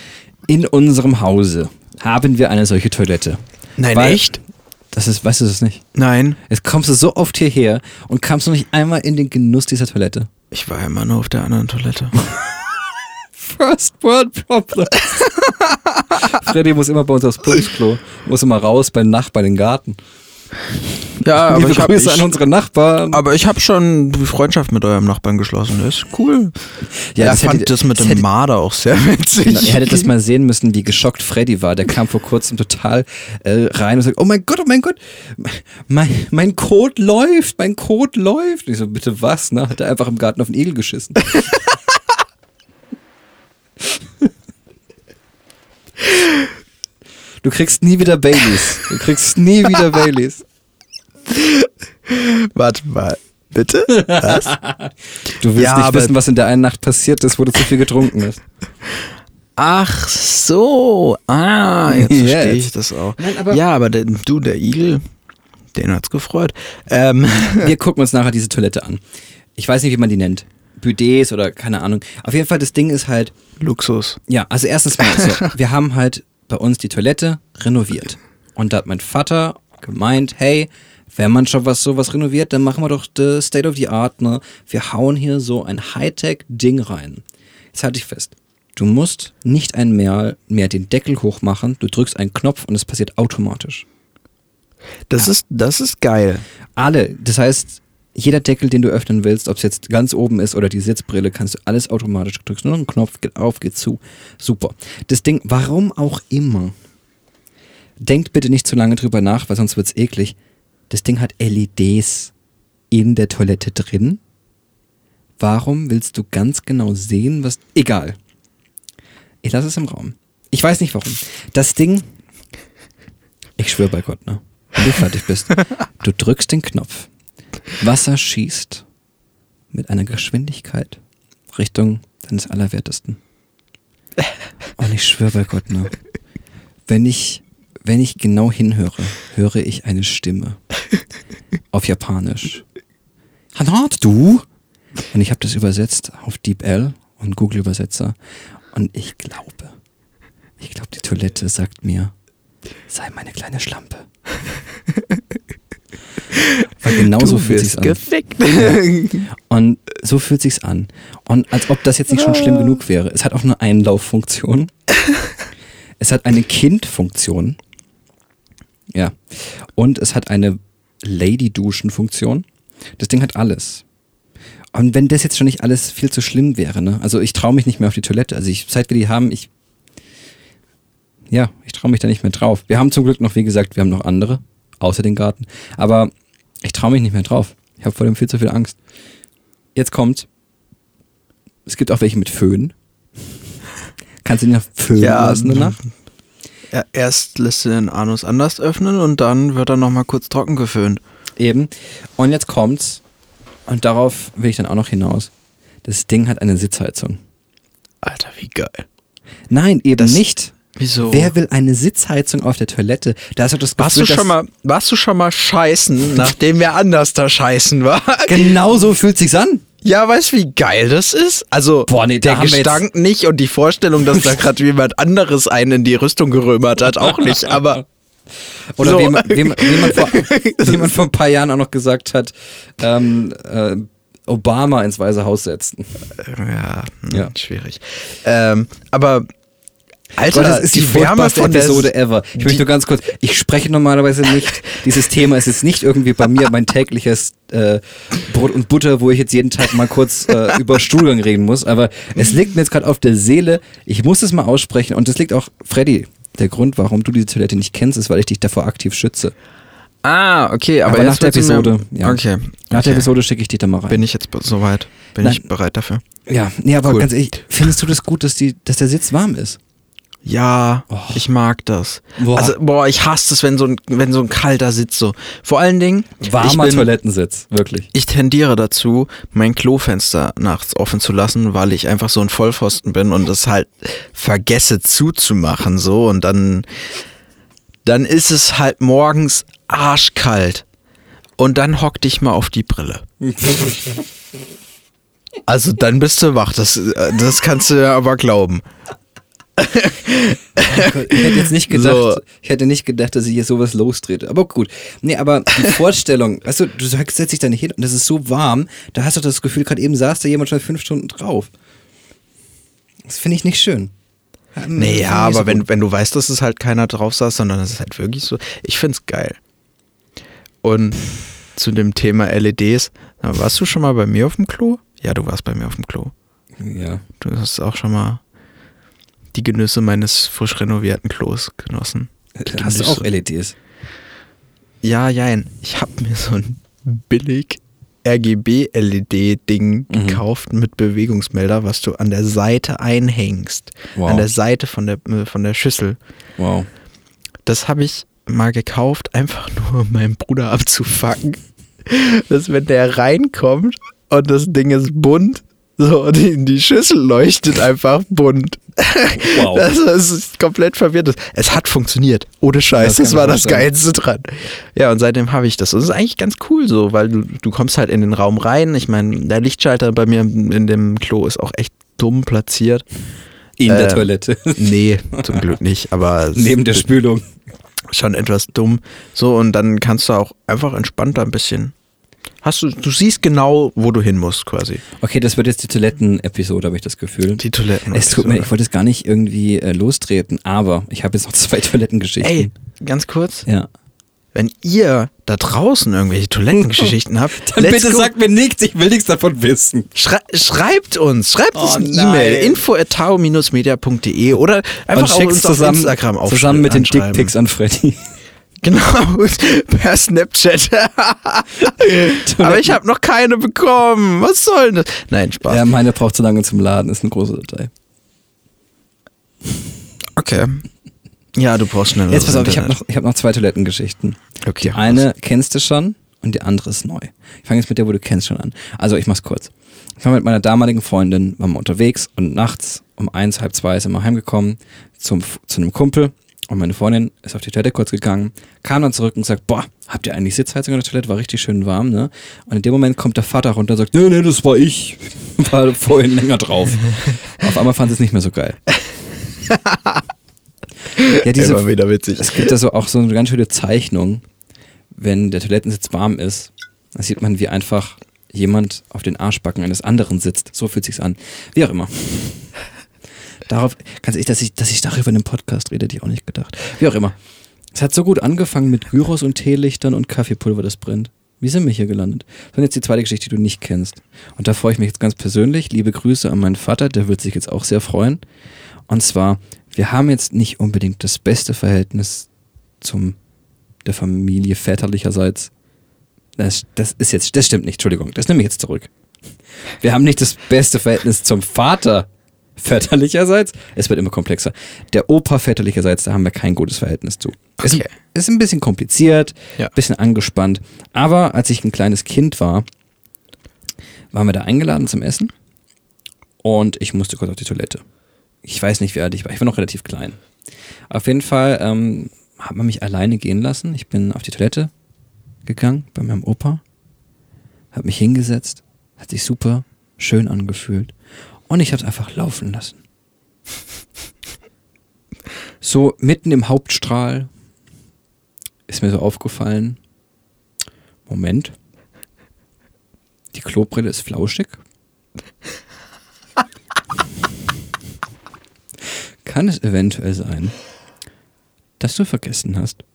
In unserem Hause haben wir eine solche Toilette. Nein, Weil- echt? Das ist, weißt du das nicht? Nein. Jetzt kommst du so oft hierher und kamst du nicht einmal in den Genuss dieser Toilette. Ich war immer nur auf der anderen Toilette. First World Problem. Freddy muss immer bei uns aufs Putzklo. Muss immer raus beim Nachbarn in den Garten. Ja, Liebe aber ich habe an unsere Nachbarn. aber ich hab schon die Freundschaft mit eurem Nachbarn geschlossen. Das ist cool. Ja, er das fand hätte- das mit das dem hätte- Marder auch sehr witzig. Genau, ihr hättet das mal sehen müssen, wie geschockt Freddy war. Der kam vor kurzem total äh, rein und sagt, oh mein Gott, oh mein Gott, mein, mein Code läuft, mein Code läuft. Und ich so, bitte was? Ne? Hat er einfach im Garten auf den Igel geschissen. Du kriegst nie wieder Baileys. Du kriegst nie wieder Baileys. Warte mal. Bitte? Was? Du willst Ja, nicht aber- wissen, was in der einen Nacht passiert ist, wo du zu viel getrunken hast. Ach so. Ah, jetzt Jetzt. verstehe ich das auch. Nein, aber- ja, aber der, du, der Igel, den hat's gefreut. Ähm, Wir gucken uns nachher diese Toilette an. Ich weiß nicht, wie man die nennt. Bidets oder keine Ahnung. Auf jeden Fall, das Ding ist halt, Luxus. ja, also erstens mal so, wir haben halt bei uns die Toilette renoviert. Und da hat mein Vater gemeint, hey, wenn man schon was sowas renoviert, dann machen wir doch the State of the Art, ne? Wir hauen hier so ein Hightech-Ding rein. Jetzt halte ich fest. Du musst nicht einmal mehr den Deckel hochmachen, du drückst einen Knopf und es passiert automatisch. Das ist, das ist geil. Alle, das heißt, jeder Deckel, den du öffnen willst, ob es jetzt ganz oben ist oder die Sitzbrille, kannst du alles automatisch du drückst nur noch einen Knopf, geht auf, geht zu. Super. Das Ding, warum auch immer, denkt bitte nicht zu lange drüber nach, weil sonst wird's eklig. Das Ding hat LEDs in der Toilette drin. Warum willst du ganz genau sehen, was. Egal. Ich lasse es im Raum. Ich weiß nicht warum. Das Ding. Ich schwöre bei Gott, ne? Wenn du fertig bist, du drückst den Knopf. Wasser schießt mit einer Geschwindigkeit Richtung deines Allerwertesten. Und ich schwöre bei Gott, ne? Wenn ich, wenn ich genau hinhöre, höre ich eine Stimme. Auf Japanisch. Hanat, du? Und ich habe das übersetzt auf DeepL und Google Übersetzer. Und ich glaube, ich glaube, die Toilette sagt mir, sei meine kleine Schlampe. Weil genau so fühlt sich's an. gefickt. Und so fühlt sich's an. Und als ob das jetzt nicht schon schlimm genug wäre. Es hat auch eine Einlauffunktion. es hat eine Kindfunktion. Ja. Und es hat eine Lady-Duschen-Funktion. Das Ding hat alles. Und wenn das jetzt schon nicht alles viel zu schlimm wäre, ne? Also ich traue mich nicht mehr auf die Toilette. Also ich, seit wir die haben, ich. Ja, ich traue mich da nicht mehr drauf. Wir haben zum Glück noch, wie gesagt, wir haben noch andere, außer den Garten. Aber ich traue mich nicht mehr drauf. Ich habe vor dem viel zu viel Angst. jetzt kommt, es gibt auch welche mit Föhn. Kannst du ja föhnen Ja, lassen danach? Ja, erst lässt du den Anus anders öffnen und dann wird er nochmal kurz trocken geföhnt. Eben. Und jetzt kommt's. Und darauf will ich dann auch noch hinaus. Das Ding hat eine Sitzheizung. Alter, wie geil. Nein, eben Das- nicht. Wieso? Wer will eine Sitzheizung auf der Toilette? Da ist doch das warst du Gefühl, schon mal, warst du schon mal scheißen, nachdem wer anders da scheißen war? Genau so fühlt sich's an. Ja, weißt du, wie geil das ist? Also, Boah, nee, der Gestank nicht und die Vorstellung, dass da gerade jemand anderes einen in die Rüstung gerömert hat, auch nicht, aber. Oder So. wie, man, wie, man, wie, man vor, wie man vor ein paar Jahren auch noch gesagt hat, ähm, äh, Obama ins Weiße Haus setzen. Ja, hm, Ja. schwierig. Ähm, aber. Alter, das ist die, von der Episode ever. Ich möchte nur ganz kurz, ich spreche normalerweise nicht, dieses Thema ist jetzt nicht irgendwie bei mir mein tägliches äh, Brot und Butter, wo ich jetzt jeden Tag mal kurz äh, über Stuhlgang reden muss, aber es liegt mir jetzt gerade auf der Seele, ich muss es mal aussprechen und das liegt auch, Freddy, der Grund, warum du diese Toilette nicht kennst, ist, weil ich dich davor aktiv schütze. Ah, okay, aber, Aber nach der Episode, Mir, ja. Okay. Nach okay. der Episode schicke ich dich da mal rein. Bin ich jetzt soweit? Bin Nein. ich bereit dafür? ja, nee, aber Cool. ganz ehrlich, findest du das gut, dass, die, dass der Sitz warm ist? Ja, Oh. ich mag das. Boah. Also, boah, ich hasse es, wenn so ein, wenn so ein kalter Sitz so. Vor allen Dingen, Warmer bin, Toilettensitz, wirklich. ich tendiere dazu, mein Klofenster nachts offen zu lassen, weil ich einfach so ein Vollpfosten bin und das halt vergesse zuzumachen, so. Und dann, dann ist es halt morgens arschkalt. Und dann hock dich mal auf die Brille. Also dann bist du wach, das, äh, das kannst du ja aber glauben. Ich hätte jetzt nicht gedacht, So. ich hätte nicht gedacht, dass ich hier sowas lostrete. Aber gut. Nee, aber die Vorstellung, weißt du, du setzt dich da nicht hin und es ist so warm, da hast du das Gefühl, gerade eben saß da jemand schon fünf Stunden drauf. Das finde ich nicht schön. Ja, Nee, finde ja, aber so wenn, wenn du weißt, dass es halt keiner drauf saß, sondern es ist halt wirklich so. Ich find's geil. Und zu dem Thema LEDs, warst du schon mal bei mir auf dem Klo? Ja, du warst bei mir auf dem Klo. Ja. Du hast auch schon mal die Genüsse meines frisch renovierten Klos genossen. Die Hast du Genüsse. auch LEDs? Ja, jein. Ich habe mir so ein billig RGB-LED-Ding Mhm. gekauft mit Bewegungsmelder, was du an der Seite einhängst. Wow. An der Seite von der, äh, von der Schüssel. Wow. Das habe ich mal gekauft, einfach nur um meinen Bruder abzufacken. Dass wenn der reinkommt und das Ding ist bunt, so die, die Schüssel leuchtet einfach bunt. Wow. Das ist komplett verwirrt. Es hat funktioniert. Ohne Scheiß. Das Das, war das vorstellen. Geilste dran. Ja, und seitdem habe ich das. Und das ist eigentlich ganz cool so, weil du, du kommst halt in den Raum rein. Ich meine, der Lichtschalter bei mir in dem Klo ist auch echt dumm platziert. In der Äh, Toilette. Nee, zum Glück nicht. Aber Neben der Spülung. schon etwas dumm. So, und dann kannst du auch einfach entspannter ein bisschen. Hast du, du siehst genau, wo du hin musst, quasi. Okay, das wird jetzt die Toiletten-Episode, habe ich das Gefühl. Die Toiletten. es tut mir, ich wollte es gar nicht irgendwie äh, lostreten, aber ich habe jetzt noch zwei Toilettengeschichten. Ey, ganz kurz. Ja. Wenn ihr da draußen irgendwelche Toilettengeschichten habt, Dann bitte go. sagt mir nichts, ich will nichts davon wissen. Schrei schreibt uns, schreibt uns Oh eine nein. E-Mail, info.tau-media.de oder einfach Und auch uns auf zusammen, Instagram auf zusammen mit den. Dickpics an Freddy. Genau, per Snapchat. Aber ich habe noch keine bekommen. Was soll denn das? Nein, Spaß. Ja, meine braucht zu lange zum Laden, ist eine große Datei. Okay. Ja, du brauchst schnell. Jetzt pass auf, ich habe noch, ich hab noch zwei Toilettengeschichten. Okay, Die eine kennst du schon und die andere ist neu. Ich fange jetzt mit der, wo du kennst, schon an. Also ich mach's kurz. Ich war mit meiner damaligen Freundin, waren wir unterwegs und nachts um eins, halb zwei sind wir heimgekommen zum, zu einem Kumpel und meine Freundin ist auf die Toilette kurz gegangen, kam dann zurück und sagt, boah, habt ihr eigentlich Sitzheizung in der Toilette? War richtig schön warm, ne? Und in dem Moment kommt der Vater runter und sagt, nee, nee, das war ich. War vorhin länger drauf. auf einmal fand sie es nicht mehr so geil. ja, diese, Immer wieder witzig. es gibt da so auch so eine ganz schöne Zeichnung, wenn der Toilettensitz warm ist. Da sieht man, wie einfach jemand auf den Arschbacken eines anderen sitzt. So fühlt sich's an. Wie auch immer. Darauf, ganz ehrlich, dass ich, dass ich darüber in einem Podcast rede, hätte ich auch nicht gedacht. Wie auch immer. Es hat so gut angefangen mit Gyros und Teelichtern und Kaffeepulver, das brennt. Wie sind wir hier gelandet? Und jetzt die zweite Geschichte, die du nicht kennst. Und da freue ich mich jetzt ganz persönlich. Liebe Grüße an meinen Vater, der wird sich jetzt auch sehr freuen. Und zwar, wir haben jetzt nicht unbedingt das beste Verhältnis zum der Familie väterlicherseits. Das, das ist jetzt, das stimmt nicht, Entschuldigung, das nehme ich jetzt zurück. Wir haben nicht das beste Verhältnis zum Vater väterlicherseits. Es wird immer komplexer. Der Opa väterlicherseits, da haben wir kein gutes Verhältnis zu. Ist, Okay. ist ein bisschen kompliziert, Ja. bisschen angespannt. Aber als ich ein kleines Kind war, waren wir da eingeladen zum Essen und ich musste kurz auf die Toilette. Ich weiß nicht, wie alt ich war. Ich war noch relativ klein. Auf jeden Fall ähm, hat man mich alleine gehen lassen. Ich bin auf die Toilette gegangen bei meinem Opa, habe mich hingesetzt, hat sich super schön angefühlt und ich habe es einfach laufen lassen. So mitten im Hauptstrahl ist mir so aufgefallen, Moment, die Klobrille ist flauschig. Kann es eventuell sein, dass du vergessen hast,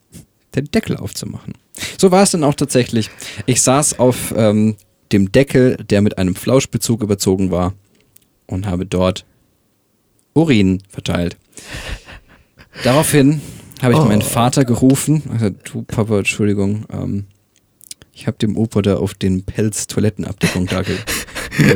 den Deckel aufzumachen? So war es dann auch tatsächlich. Ich saß auf ähm, dem Deckel, der mit einem Flauschbezug überzogen war und habe dort Urin verteilt. Daraufhin habe ich Oh. meinen Vater gerufen. Also, du Papa, Entschuldigung, ähm, ich habe dem Opa da auf den Pelz Toilettenabdeckung da,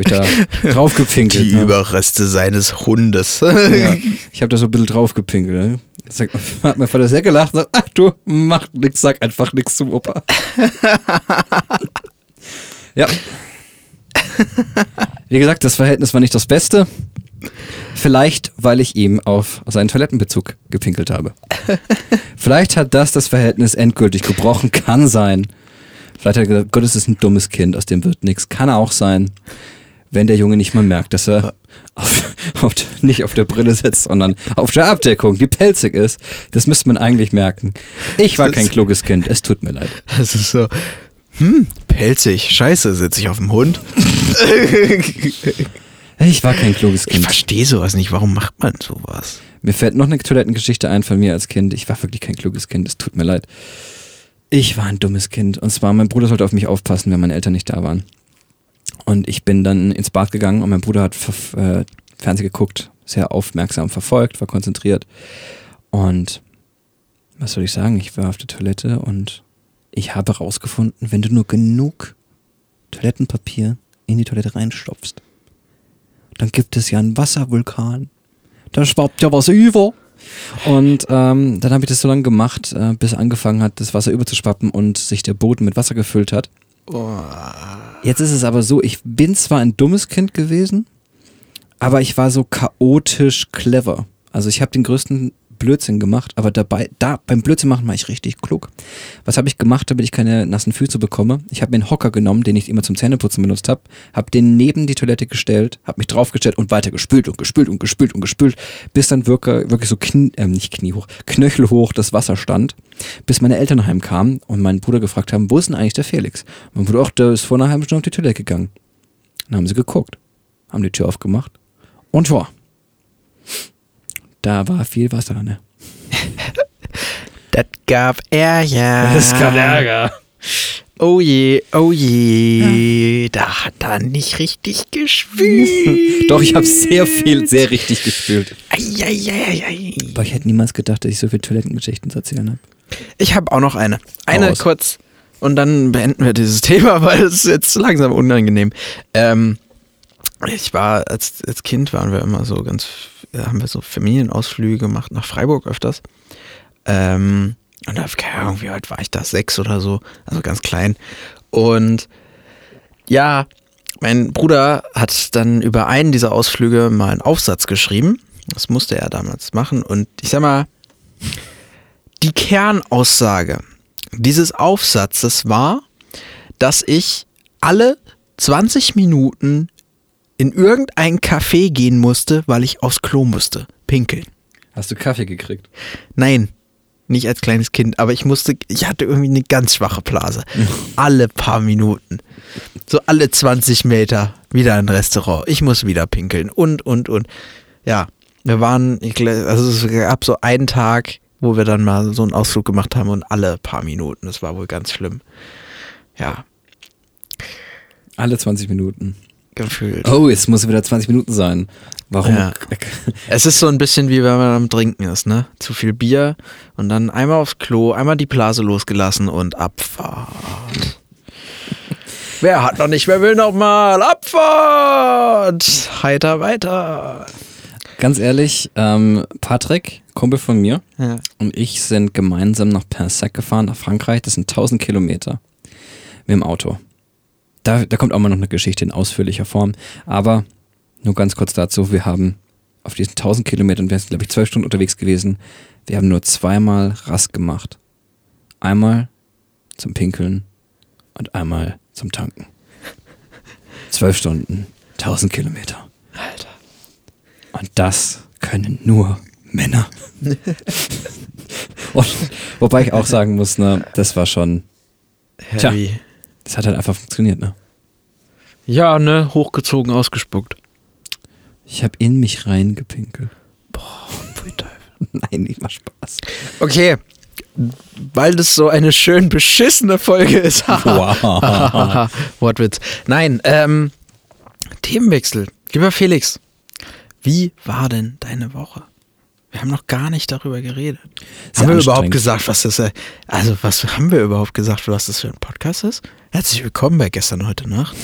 da draufgepinkelt. Die ne? Überreste seines Hundes. Ja, ich habe da so ein bisschen draufgepinkelt. Ne? Sagt, hat mein Vater sehr gelacht und sagt, ach du, mach nix, sag einfach nix zum Opa. ja. Wie gesagt, das Verhältnis war nicht das Beste. Vielleicht, weil ich ihm auf seinen Toilettenbezug gepinkelt habe. Vielleicht hat das das Verhältnis endgültig gebrochen. Kann sein. Vielleicht hat er gesagt, Gott, es ist ein dummes Kind, aus dem wird nichts. Kann auch sein, wenn der Junge nicht mal merkt, dass er auf, auf, nicht auf der Brille sitzt, sondern auf der Abdeckung, die pelzig ist. Das müsste man eigentlich merken. Ich war kein kluges Kind, es tut mir leid. Das ist so, hm, pelzig, scheiße, sitze ich auf dem Hund. Ich war kein kluges Ich Kind. verstehe sowas nicht, warum macht man sowas? Mir fällt noch eine Toilettengeschichte ein von mir als Kind. Ich war wirklich kein kluges Kind, es tut mir leid. Ich war ein dummes Kind. Und zwar, mein Bruder sollte auf mich aufpassen, wenn meine Eltern nicht da waren. Und ich bin dann ins Bad gegangen und mein Bruder hat äh, Fernsehen geguckt, sehr aufmerksam verfolgt, war konzentriert. Und was soll ich sagen? Ich war auf der Toilette und ich habe herausgefunden, wenn du nur genug Toilettenpapier in die Toilette reinstopfst, dann gibt es ja einen Wasservulkan. Da schwappt ja was über. Und ähm, dann habe ich das so lange gemacht, äh, bis angefangen hat, das Wasser überzuschwappen und sich der Boden mit Wasser gefüllt hat. Jetzt ist es aber so, ich bin zwar ein dummes Kind gewesen, aber ich war so chaotisch clever. Also ich habe den größten Blödsinn gemacht, aber dabei, da beim Blödsinn machen war ich richtig klug. Was habe ich gemacht, damit ich keine nassen Füße bekomme? Ich habe mir einen Hocker genommen, den ich immer zum Zähneputzen benutzt habe, habe den neben die Toilette gestellt, habe mich draufgestellt und weiter gespült und gespült und gespült und gespült, bis dann wirklich, wirklich so knie, äh, nicht kniehoch, knöchelhoch das Wasser stand, bis meine Eltern heimkamen und meinen Bruder gefragt haben, wo ist denn eigentlich der Felix? Und mein Bruder, ach, der ist vor einer halben Stunde auf die Toilette gegangen. Dann haben sie geguckt, haben die Tür aufgemacht und ja, da war viel Wasser, ne? Das gab Ärger. Ärger. Oh je, oh je. Da hat er nicht richtig gespielt. Doch, ich habe sehr viel, sehr richtig gefühlt. Eieieiei. Aber ich hätte niemals gedacht, dass ich so viele Toilettengeschichten zu erzählen habe. Ich habe auch noch eine. Eine raus. kurz. Und dann beenden wir dieses Thema, weil es ist jetzt langsam unangenehm. Ähm, ich war, als, als Kind waren wir immer so ganz, haben wir so Familienausflüge gemacht nach Freiburg öfters. Ähm, und da, keine Ahnung, wie alt war ich da? Sechs oder so. Also ganz klein. Und ja, mein Bruder hat dann über einen dieser Ausflüge mal einen Aufsatz geschrieben. Das musste er damals machen. Und ich sag mal, die Kernaussage dieses Aufsatzes war, dass ich alle 20 Minuten in irgendein Café gehen musste, weil ich aufs Klo musste. Pinkeln. Hast du Kaffee gekriegt? Nein, nicht als kleines Kind, aber ich musste, ich hatte irgendwie eine ganz schwache Blase. alle paar Minuten. So alle 20 Meter wieder ein Restaurant. Ich muss wieder pinkeln und, und, und. Ja, wir waren, ich, also es gab so einen Tag, wo wir dann mal so einen Ausflug gemacht haben und alle paar Minuten. Das war wohl ganz schlimm. Ja, Alle 20 Minuten. Gefühlt. Oh, es muss wieder 20 Minuten sein. Warum? Ja. Es ist so ein bisschen wie wenn man am Trinken ist, ne? Zu viel Bier und dann einmal aufs Klo, einmal die Blase losgelassen und Abfahrt. Wer hat noch nicht, wer will noch mal? Abfahrt! Heiter weiter. Ganz ehrlich, ähm, Patrick, Kumpel von mir, Ja. und ich sind gemeinsam nach Persac gefahren, nach Frankreich. Das sind 1000 Kilometer mit dem Auto. Da, da kommt auch mal noch eine Geschichte in ausführlicher Form. Aber nur ganz kurz dazu, wir haben auf diesen 1000 Kilometern, wir sind glaube ich zwölf Stunden unterwegs gewesen, wir haben nur zweimal Rast gemacht. Einmal zum Pinkeln und einmal zum Tanken. Zwölf Stunden, 1000 Kilometer. Alter. Und das können nur Männer. und, wobei ich auch sagen muss, ne, das war schon, Heavy. Das hat halt einfach funktioniert, ne? Ja, ne, hochgezogen, ausgespuckt. Ich habe in mich reingepinkelt. Pfui Teufel. Nein, nicht mal Spaß. Okay. Weil das so eine schön beschissene Folge ist. Wow. Wortwitz. Nein, ähm, Themenwechsel. Lieber Felix, wie war denn deine Woche? Wir haben noch gar nicht darüber geredet. Sehr haben wir überhaupt gesagt, was das äh, also was haben wir überhaupt gesagt, was das für ein Podcast ist? Herzlich willkommen bei gestern heute Nacht.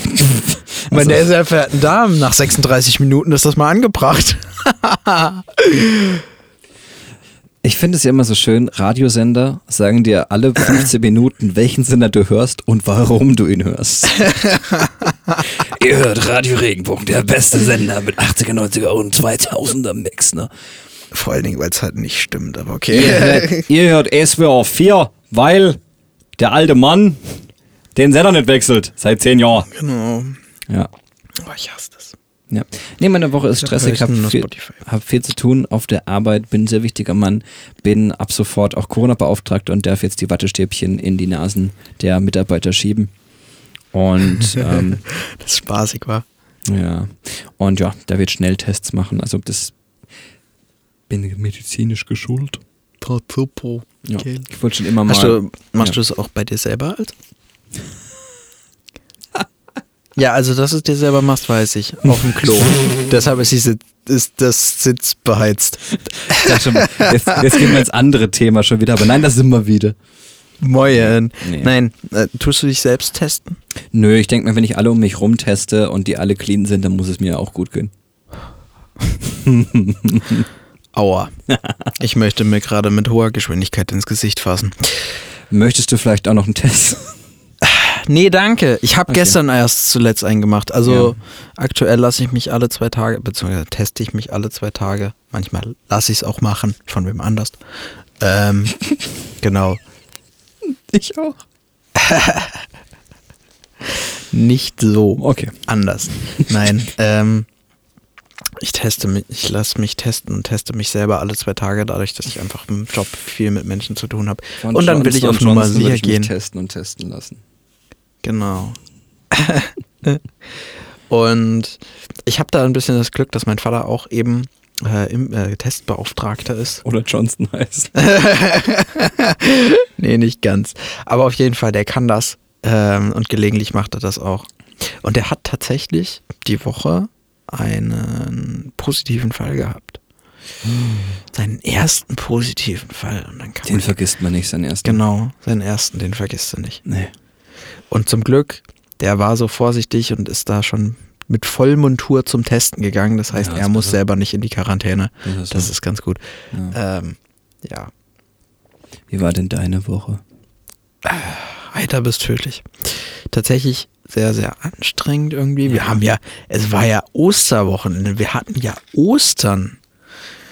Meine Also- sehr verehrten Damen, nach 36 Minuten ist das mal angebracht. Ich finde es ja immer so schön, Radiosender sagen dir alle 15 Minuten, welchen Sender du hörst und warum du ihn hörst. Ihr hört Radio Regenbogen, der beste Sender mit 80er, 90er und 2000er Mix, ne? Vor allen Dingen, weil es halt nicht stimmt, aber Ihr okay. hört, ihr hört SWR 4, weil der alte Mann den Sender nicht wechselt, seit 10 Jahren. genau. Ja. Oh, ich hasse das. Ja. Nee, meine Woche ist stressig, auf viel, hab viel zu tun auf der Arbeit, bin ein sehr wichtiger Mann, bin ab sofort auch Corona-Beauftragter und darf jetzt die Wattestäbchen in die Nasen der Mitarbeiter schieben. Und ähm, Das ist spaßig war. ja, und ja, da wird Schnelltests machen. Also das bin medizinisch geschult. Super. Ja. Okay. Ich wollte schon immer mal. Hast du, machst ja. du es auch bei dir selber als? ja, also dass du es dir selber machst, weiß ich. Auf dem Klo. Deshalb ist, diese, ist das Sitz beheizt. Dachte schon, jetzt, jetzt gehen wir ins andere Thema schon wieder, aber nein, das sind wir wieder. Moin. Nee. Nein, äh, tust du dich selbst testen? Nö, ich denke mir, wenn ich alle um mich rum teste und die alle clean sind, dann muss es mir auch gut gehen. Aua. Ich möchte mir gerade mit hoher Geschwindigkeit ins Gesicht fassen. Möchtest du vielleicht auch noch einen Test? Nee, danke. Ich habe Okay. gestern erst zuletzt einen gemacht. Also Ja. aktuell lasse ich mich alle zwei Tage, beziehungsweise teste ich mich alle zwei Tage. Manchmal lasse ich es auch machen, von wem anders. Ähm, genau. Ich auch. Nicht so Okay. anders. Nein, ähm, ich teste mich, ich lasse mich testen und teste mich selber alle zwei Tage, dadurch, dass ich einfach im Job viel mit Menschen zu tun habe. Von Und dann will ich auf Nummer sicher ich mich gehen. testen und testen lassen. Genau. und ich habe da ein bisschen das Glück, dass mein Vater auch eben äh, im, äh, Testbeauftragter ist. Oder Johnson heißt. nee, nicht ganz. Aber auf jeden Fall, der kann das. Ähm, und gelegentlich macht er das auch. Und er hat tatsächlich die Woche einen positiven Fall gehabt. Seinen ersten positiven Fall. Und dann Den man, vergisst man nicht, seinen ersten. Genau, seinen ersten, den vergisst du nicht. Nee. Und zum Glück, der war so vorsichtig und ist da schon mit Vollmontur zum Testen gegangen. Das heißt, Ja, er ist muss besser. selber nicht in die Quarantäne. Das ist, Das ist ganz gut. ja. Ähm, ja, Wie war denn deine Woche? Heiter bis tödlich. Tatsächlich sehr, sehr anstrengend irgendwie. Wir haben ja, es war ja Osterwochenende. Wir hatten ja Ostern.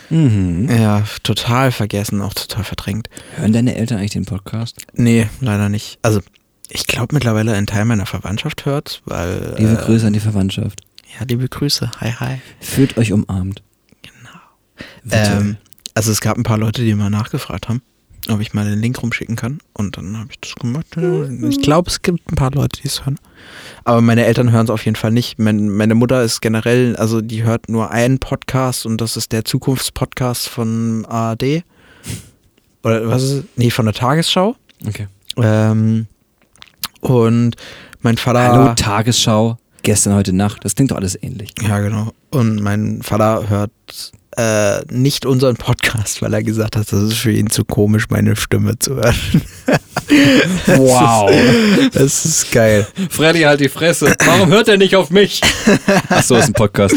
Mhm. Ja, total vergessen, auch total verdrängt. Hören deine Eltern eigentlich den Podcast? Nee, leider nicht. Also, ich glaube mittlerweile ein Teil meiner Verwandtschaft hört, weil. Liebe äh, Grüße an die Verwandtschaft. Ja, liebe Grüße. Hi, hi. Fühlt euch umarmt. Bitte. Ähm, also es gab ein paar Leute, die mal nachgefragt haben, ob ich mal den Link rumschicken kann. Und dann habe ich das gemacht. Ich glaube, es gibt ein paar Leute, die es hören. Aber meine Eltern hören es auf jeden Fall nicht. Mein, meine Mutter ist generell, also die hört nur einen Podcast und das ist der Zukunftspodcast von ARD. Oder was ist es? Nee, von der Tagesschau. okay. Ähm, und mein Vater. Hallo, Tagesschau. Gestern, heute Nacht. Das klingt doch alles ähnlich. Ja, genau. Und mein Vater hört äh, nicht unseren Podcast, weil er gesagt hat, das ist für ihn zu komisch, meine Stimme zu hören. Wow. Das ist, das ist geil. Freddy, halt die Fresse. Warum hört er nicht auf mich? Ach so, ist ein Podcast.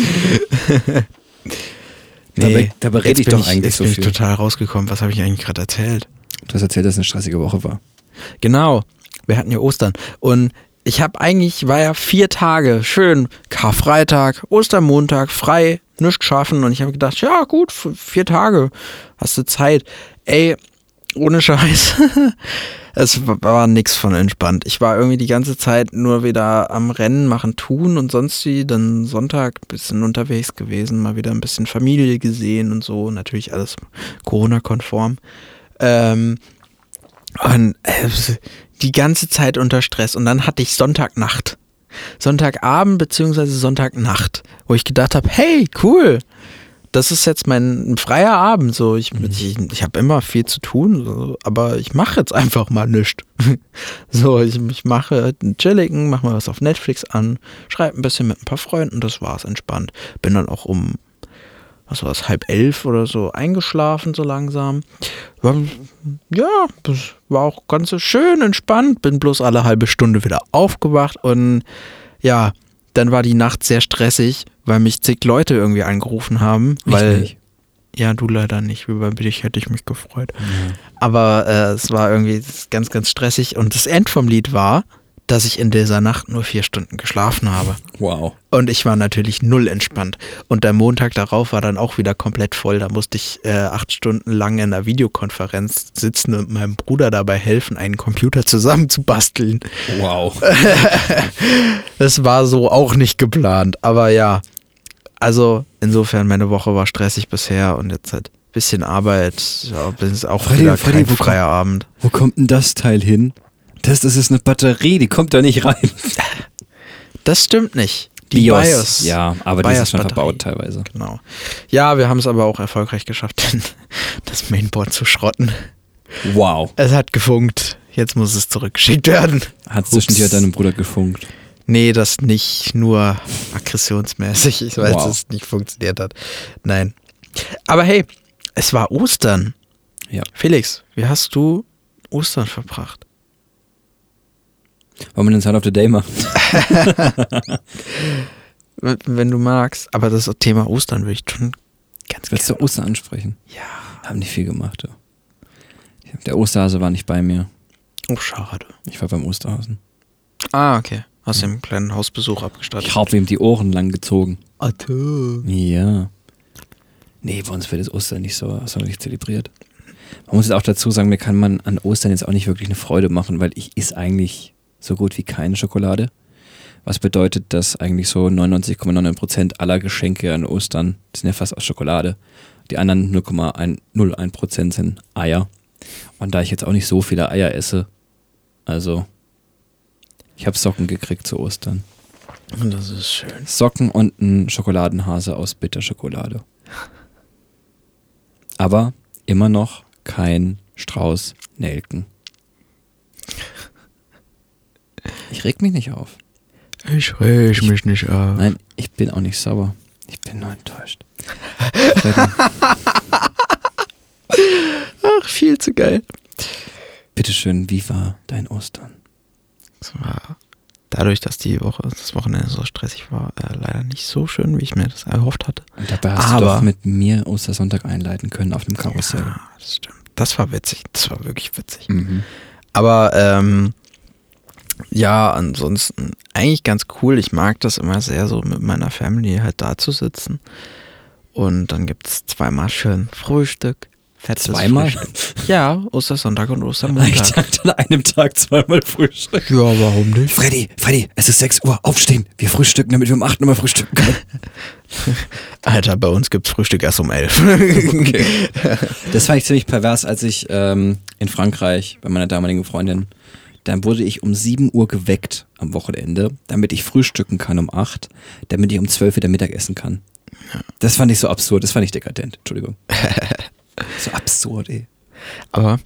Dabei rede jetzt ich doch eigentlich jetzt so bin viel. ich total rausgekommen. Was habe ich eigentlich gerade erzählt? Du hast erzählt, dass es eine stressige Woche war. Genau, wir hatten ja Ostern. Und ich habe eigentlich, war ja vier Tage, schön, Karfreitag, Ostermontag, frei, nichts schaffen. Und ich habe gedacht, ja gut, vier Tage, hast du Zeit. Ey, ohne Scheiß. es wa- war nix von entspannt. Ich war irgendwie die ganze Zeit nur wieder am Rennen, machen, tun und sonst wie. Dann Sonntag ein bisschen unterwegs gewesen, mal wieder ein bisschen Familie gesehen und so. Natürlich alles Corona-konform. Ähm, und äh, die ganze Zeit unter Stress. Und dann hatte ich Sonntagnacht. Sonntagabend beziehungsweise Sonntagnacht, wo ich gedacht habe, hey, cool, das ist jetzt mein freier Abend. So, ich, ich, ich habe immer viel zu tun, so, aber ich mache jetzt einfach mal nichts. so, ich, ich mache einen chilligen, mache mal was auf Netflix an, schreibe ein bisschen mit ein paar Freunden, das war's entspannt. Bin dann auch um was war das, halb elf oder so eingeschlafen, so langsam. Ja, das war auch ganz so schön entspannt. Bin bloß alle halbe Stunde wieder aufgewacht und ja, dann war die Nacht sehr stressig, weil mich zig Leute irgendwie angerufen haben. weil, nicht. ja, du leider nicht. Über dich hätte ich mich gefreut. Aber äh, es war irgendwie ganz, ganz stressig. Und das End vom Lied war, dass ich in dieser Nacht nur vier Stunden geschlafen habe. Wow. Und ich war natürlich null entspannt. Und der Montag darauf war dann auch wieder komplett voll. Da musste ich äh, acht Stunden lang in einer Videokonferenz sitzen und meinem Bruder dabei helfen, einen Computer zusammenzubasteln. Wow. Das war so auch nicht geplant. Aber ja, also insofern, meine Woche war stressig bisher und jetzt halt ein bisschen Arbeit. Ja, auch Freddy, wieder Freddy, wo freier Abend. Wo kommt denn das Teil hin? Das, das ist eine Batterie, die kommt da nicht rein. Das stimmt nicht. Die BIOS. Ja, aber die ist schon BIOS-Batterie. verbaut teilweise. Genau. Ja, wir haben es aber auch erfolgreich geschafft, das Mainboard zu schrotten. Wow. Es hat gefunkt. Jetzt muss es zurückgeschickt werden. Hat Ups. zwischen dir und deinem Bruder gefunkt. Nee, das nicht nur aggressionsmäßig, ich weiß, Wow. dass es nicht funktioniert hat. Nein. Aber hey, es war Ostern. Ja. Felix, wie hast du Ostern verbracht? Wollen wir den Sound of the Day machen? Wenn du magst. Aber das Thema Ostern würde ich schon ganz Willst gerne. du Ostern ansprechen? Ja. Haben nicht viel gemacht. Du. Der Osterhase war nicht bei mir. Oh, schade. Ich war beim Osterhasen. Ah, okay. Hast du einen kleinen Hausbesuch abgestattet? Ich hab ihm die Ohren lang gezogen. Atö. Ja. Nee, bei uns wird das Ostern nicht so sonderlich zelebriert. Man muss jetzt auch dazu sagen, mir kann man an Ostern jetzt auch nicht wirklich eine Freude machen, weil ich is eigentlich so gut wie keine Schokolade. Was bedeutet, dass eigentlich so 99,99% aller Geschenke an Ostern sind ja fast aus Schokolade. Die anderen 0,01% sind Eier. Und da ich jetzt auch nicht so viele Eier esse, also ich habe Socken gekriegt zu Ostern. Und das ist schön. Socken und ein Schokoladenhase aus Bitterschokolade. Aber immer noch kein Strauß Nelken. Ich reg mich nicht auf. Ich reg mich nicht auf. Nein, ich bin auch nicht sauer. Ich bin nur enttäuscht. Ach, viel zu geil. bitteschön, wie war dein Ostern? Es war dadurch, dass die Woche, das Wochenende so stressig war, äh, leider nicht so schön, wie ich mir das erhofft hatte. Und dabei hast Aber- du doch mit mir Ostersonntag einleiten können auf dem Karussell. Ja, das stimmt. Das war witzig. Das war wirklich witzig. Mhm. Aber ähm, ja, ansonsten eigentlich ganz cool. Ich mag das immer sehr, so mit meiner Family halt da zu sitzen. Und dann gibt es zweimal schön Frühstück. Fettes Zweimal? Frühstück. Ja, Ostersonntag und Ich Ostermontag. dachte an einem Tag zweimal Frühstück. ja, warum nicht? Freddy, Freddy, es ist 6 Uhr, aufstehen. Wir frühstücken, damit wir um 8 Uhr mal frühstücken können. Alter, bei uns gibt's Frühstück erst um elf. Okay. Das fand ich ziemlich pervers, als ich ähm, in Frankreich bei meiner damaligen Freundin, dann wurde ich um 7 Uhr geweckt am Wochenende, damit ich frühstücken kann um 8, damit ich um 12 wieder Mittag essen kann. Das fand ich so absurd, das fand ich dekadent, Entschuldigung. so absurd, ey. Aber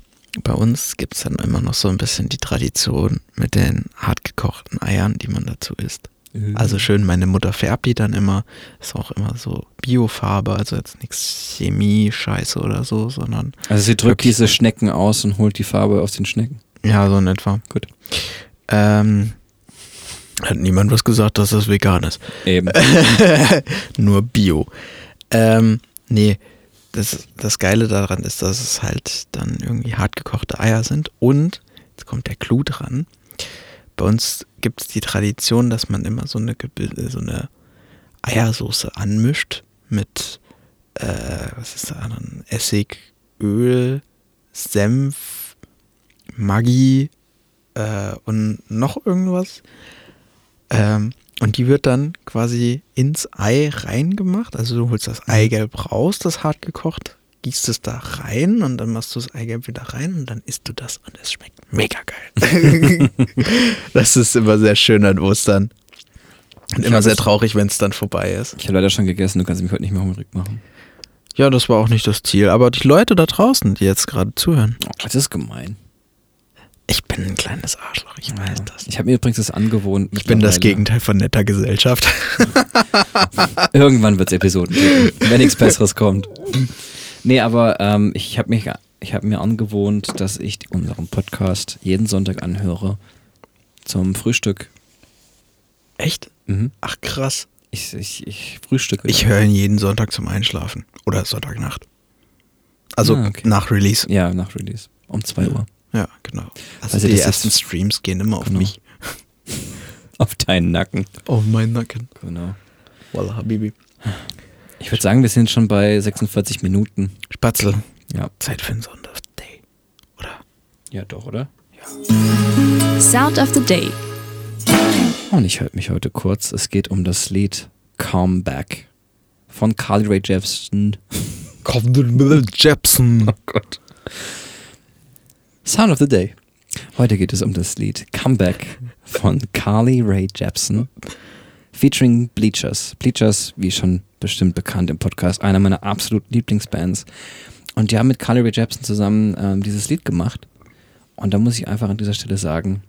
bei uns gibt's dann immer noch so ein bisschen die Tradition mit den hartgekochten Eiern, die man dazu isst. Mhm. Also schön, meine Mutter färbt die dann immer. Ist auch immer so Biofarbe, also jetzt nichts Chemie-Scheiße oder so, sondern Also sie drückt diese Schnecken aus und holt die Farbe aus den Schnecken. Ja, so in etwa. Gut. Ähm, hat niemand was gesagt, dass das vegan ist. Eben. Nur Bio. Ähm, nee, das, das Geile daran ist, dass es halt dann irgendwie hartgekochte Eier sind und, jetzt kommt der Clou dran, bei uns gibt es die Tradition, dass man immer so eine, so eine Eiersoße anmischt mit, äh, was ist da Essig, Öl, Senf, Maggi äh, und noch irgendwas. Ähm, und die wird dann quasi ins Ei reingemacht. Also du holst das Eigelb raus, das hart gekocht, gießt es da rein und dann machst du das Eigelb wieder rein und dann isst du das und es schmeckt mega geil. das ist immer sehr schön an Ostern. Und immer sehr traurig, wenn es dann vorbei ist. Ich habe leider schon gegessen, du kannst mich heute nicht mehr hungrig machen. Ja, das war auch nicht das Ziel. Aber die Leute da draußen, die jetzt gerade zuhören, Oh, das ist gemein. Ich bin ein kleines Arschloch, ich weiß das. Ich habe mir übrigens das angewohnt. Ich bin das. Gegenteil von netter Gesellschaft. Irgendwann wird es Episoden geben, wenn nichts Besseres kommt. Nee, aber ähm, ich habe mich, ich habe mir angewohnt, dass ich unseren Podcast jeden Sonntag anhöre zum Frühstück. Echt? Mhm. Ach krass. Ich, ich, ich frühstücke. Ich höre ihn jeden Sonntag zum Einschlafen. Oder Sonntagnacht. Also Ah, okay. nach Release. Ja, nach Release. Um 2 Uhr. Ja, genau. Also Also die ersten ist- Streams gehen immer auf Genau. mich. Auf deinen Nacken. Auf meinen Nacken. Genau. Wallah, Habibi. Ich würde sagen, wir sind schon bei 46 Minuten. Spatzel. Ja. Zeit für einen Sound of the Day. Oder? Ja, doch, oder? Sound of the Day. Und ich halte mich heute kurz. Es geht um das Lied Come Back von Carly Rae Jepsen. Jepson. Oh Gott. Sound of the Day. Heute geht es um das Lied Comeback von Carly Rae Jepsen featuring Bleachers. Bleachers, wie schon bestimmt bekannt im Podcast, einer meiner absoluten Lieblingsbands. Und die haben mit Carly Rae Jepsen zusammen ähm, dieses Lied gemacht. Und da muss ich einfach an dieser Stelle sagen,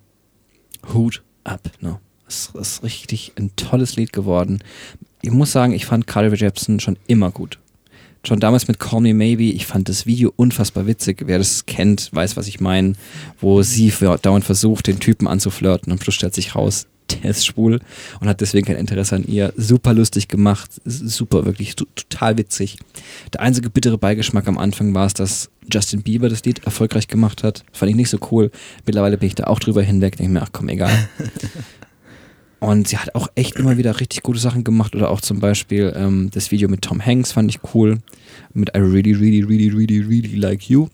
Hut ab. Ne? Es ist richtig ein tolles Lied geworden. Ich muss sagen, ich fand Carly Rae Jepsen schon immer gut schon damals mit Call Me Maybe, ich fand das Video unfassbar witzig. Wer das kennt, weiß, was ich meine. Wo sie dauernd versucht, den Typen anzuflirten und am Schluss stellt sich raus, der ist schwul und hat deswegen kein Interesse an ihr. Super lustig gemacht, super, wirklich total witzig. Der einzige bittere Beigeschmack am Anfang war es, dass Justin Bieber das Lied erfolgreich gemacht hat. Fand ich nicht so cool. Mittlerweile bin ich da auch drüber hinweg, denke mir, ach komm, egal. Und sie hat auch echt immer wieder richtig gute Sachen gemacht. Oder auch zum Beispiel ähm, das Video mit Tom Hanks fand ich cool. Mit I really, really, really, really, really like you.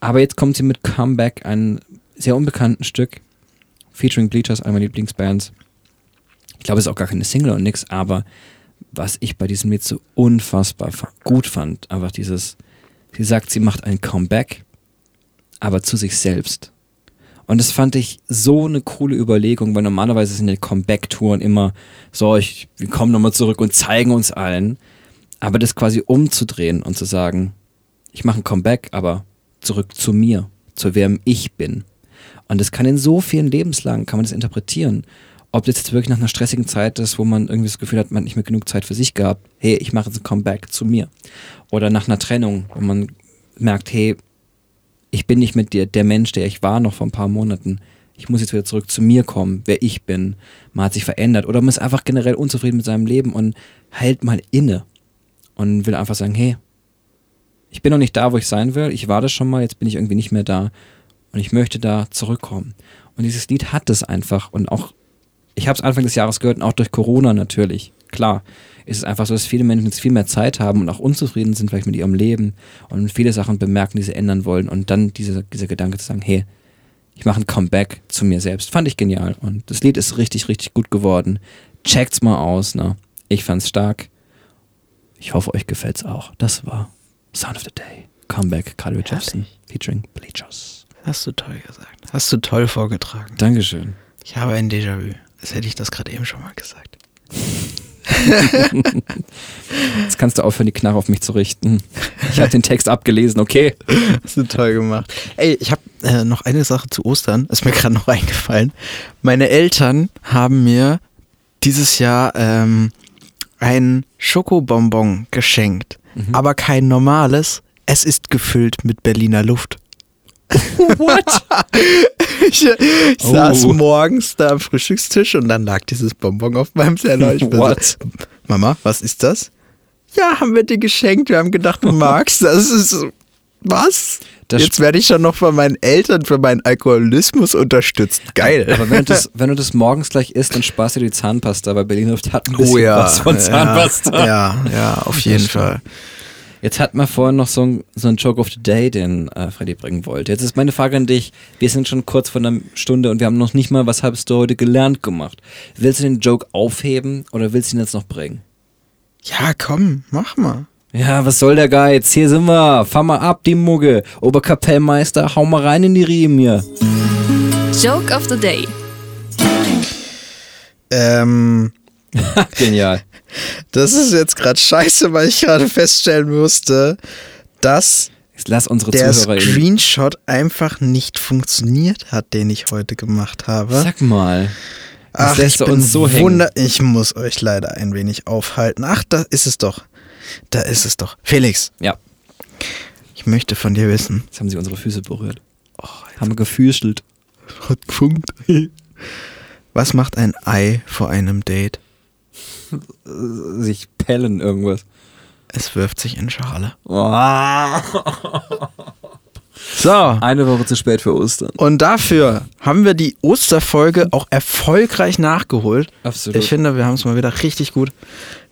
Aber jetzt kommt sie mit Comeback, ein sehr unbekannten Stück. Featuring Bleachers, einer meiner Lieblingsbands. Ich glaube, es ist auch gar keine Single und nix, aber was ich bei diesem Lied so unfassbar fa- gut fand, einfach dieses, sie sagt, sie macht ein Comeback, aber zu sich selbst. Und das fand ich so eine coole Überlegung, weil normalerweise sind ja Comeback-Touren immer so, ich, wir kommen nochmal zurück und zeigen uns allen. Aber das quasi umzudrehen und zu sagen, ich mache ein Comeback, aber zurück zu mir, zu wem ich bin. Und das kann in so vielen Lebenslagen, kann man das interpretieren. Ob das jetzt wirklich nach einer stressigen Zeit ist, wo man irgendwie das Gefühl hat, man hat nicht mehr genug Zeit für sich gehabt, hey, ich mache jetzt ein Comeback zu mir. Oder nach einer Trennung, wo man merkt, hey, ich bin nicht mit dir der Mensch, der ich war noch vor ein paar Monaten. Ich muss jetzt wieder zurück zu mir kommen, wer ich bin. Man hat sich verändert oder man ist einfach generell unzufrieden mit seinem Leben und hält mal inne und will einfach sagen, hey, ich bin noch nicht da, wo ich sein will. Ich war das schon mal, jetzt bin ich irgendwie nicht mehr da und ich möchte da zurückkommen. Und dieses Lied hat das einfach und auch, ich habe es Anfang des Jahres gehört und auch durch Corona natürlich. Klar, ist es einfach so, dass viele Menschen jetzt viel mehr Zeit haben und auch unzufrieden sind vielleicht mit ihrem Leben und viele Sachen bemerken, die sie ändern wollen und dann dieser, dieser Gedanke zu sagen, hey, ich mache ein Comeback zu mir selbst. Fand ich genial und das Lied ist richtig, richtig gut geworden. Checkt's mal aus, ne? Ich fand's stark. Ich hoffe, euch gefällt's auch. Das war Sound of the Day. Comeback, Carly Rae Jepsen, featuring Bleachers. Hast du toll gesagt. Hast du toll vorgetragen. Dankeschön. Ich habe ein Déjà-vu. Als hätte ich das gerade eben schon mal gesagt. Jetzt kannst du aufhören, die Knarre auf mich zu richten. Ich habe den Text abgelesen, okay? Hast du toll gemacht. Ey, ich habe äh, noch eine Sache zu Ostern. Ist mir gerade noch eingefallen. Meine Eltern haben mir dieses Jahr ähm, ein Schokobonbon geschenkt. Mhm. Aber kein normales. Es ist gefüllt mit Berliner Luft. What? Ich, ich saß Oh. morgens da am Frühstückstisch und dann lag dieses Bonbon auf meinem Teller. Ich What? So, Mama, was ist das? Ja, haben wir dir geschenkt. Wir haben gedacht, du magst. Das ist was? Das Jetzt werde ich schon noch von meinen Eltern für meinen Alkoholismus unterstützt. Geil. Aber wenn du, das, wenn du das morgens gleich isst, dann sparst du dir die Zahnpasta, weil Berliner Luft hat ein bisschen oh ja, was von Zahnpasta. Ja, ja, ja auf jeden stimmt. Jetzt hat man vorhin noch so ein, so ein Joke of the Day, den äh, Freddy bringen wollte. Jetzt ist meine Frage an dich. Wir sind schon kurz vor einer Stunde und wir haben noch nicht mal, was hast du heute gelernt gemacht. Willst du den Joke aufheben oder willst du ihn jetzt noch bringen? Ja, komm, mach mal. Ja, was soll der Geiz? Hier sind wir. Fahr mal ab, die Mugge. Oberkapellmeister, hau mal rein in die Riemen hier. Joke of the Day. Ähm, Genial. das ist jetzt gerade scheiße, weil ich gerade feststellen musste, dass Jetzt lass unsere der Zuhörer. Screenshot einfach nicht funktioniert hat, den ich heute gemacht habe. Sag mal. Ach, ich bin uns so hängen. wunder Ich muss euch leider ein wenig aufhalten. Ach, da ist es doch. Da ist es doch. Felix, Ja, ich möchte von dir wissen. jetzt haben sie unsere Füße berührt. haben wir gefüßelt. Hat gefunkt. Was macht ein Ei vor einem Date? Sich pellen irgendwas. Es wirft sich in Schale. So. Eine Woche zu spät für Ostern. Und dafür haben wir die Osterfolge auch erfolgreich nachgeholt. Absolut. Ich finde, wir haben es mal wieder richtig gut,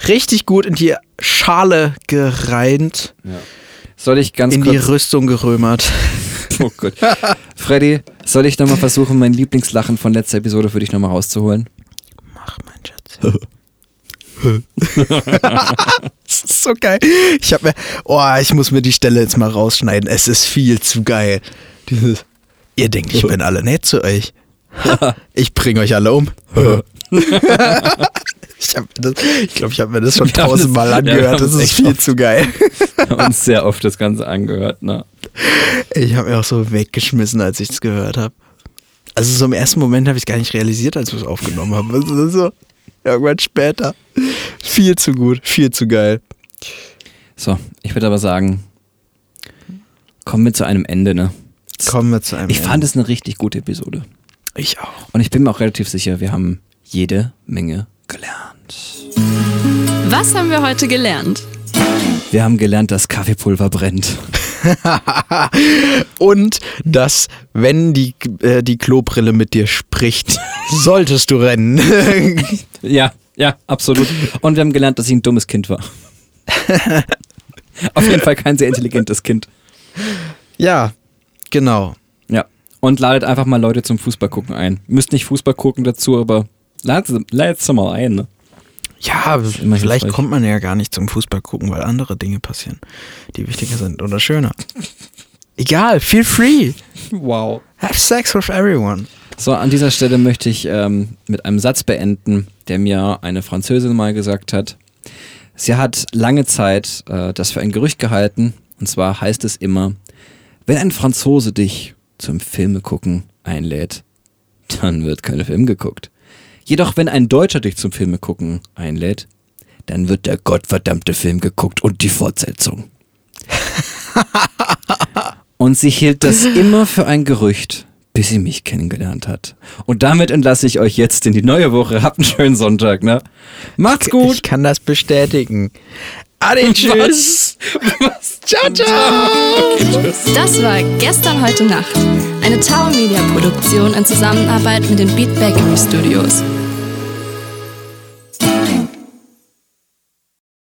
richtig gut in die Schale gereimt, Soll ich ganz in die kurz. Rüstung gerömert. oh Gott. Freddy, soll ich nochmal versuchen, mein Lieblingslachen von letzter Episode für dich nochmal rauszuholen? Mach, mein Schatz. das ist so geil. Ich habe mir, oh, ich muss mir die Stelle jetzt mal rausschneiden. Es ist viel zu geil. Dieses, ihr denkt, ich bin alle nett zu euch. Ich bringe euch alle um. ich glaube, ich, glaub, ich habe mir das schon tausendmal angehört. Das es ist viel oft. zu geil. Wir haben uns sehr oft das Ganze angehört, ne? Ich habe mir auch so weggeschmissen, als ich es gehört habe. Also so im ersten Moment habe ich gar nicht realisiert, als wir es aufgenommen haben. Also so irgendwann später. Viel zu gut, viel zu geil. So, ich würde aber sagen, kommen wir zu einem Ende, ne? Kommen wir zu einem. Ich fand es eine richtig gute Episode. Ich auch. Und ich bin mir auch relativ sicher, wir haben jede Menge gelernt. Was haben wir heute gelernt? Wir haben gelernt, dass Kaffeepulver brennt. Und dass, wenn die, äh, die Klobrille mit dir spricht, solltest du rennen. Ja, ja, absolut. Und wir haben gelernt, dass ich ein dummes Kind war. Auf jeden Fall kein sehr intelligentes Kind. ja, genau. Ja. Und ladet einfach mal Leute zum Fußball gucken ein. Müsst nicht Fußball gucken dazu, aber ladet ladet sie mal ein. Ne? Ja, vielleicht kommt man ja gar nicht zum Fußball gucken, weil andere Dinge passieren, die wichtiger sind oder schöner. Egal, feel free. Wow. Have sex with everyone. So, an dieser Stelle möchte ich ähm, mit einem Satz beenden, der mir eine Französin mal gesagt hat. Sie hat lange Zeit äh, das für ein Gerücht gehalten. Und zwar heißt es immer, wenn ein Franzose dich zum Filme gucken einlädt, dann wird kein Film geguckt. Jedoch, wenn ein Deutscher dich zum Filme gucken einlädt, dann wird der gottverdammte Film geguckt und die Fortsetzung. und sie hielt das immer für ein Gerücht, bis sie mich kennengelernt hat. Und damit entlasse ich euch jetzt in die neue Woche. Habt einen schönen Sonntag, ne? Macht's gut! Ich kann das bestätigen. Ade, tschüss. Was? Ciao, ciao. Das war Gestern, heute Nacht. Eine Tower Media Produktion in Zusammenarbeit mit den Beat Bakery Studios. Ding.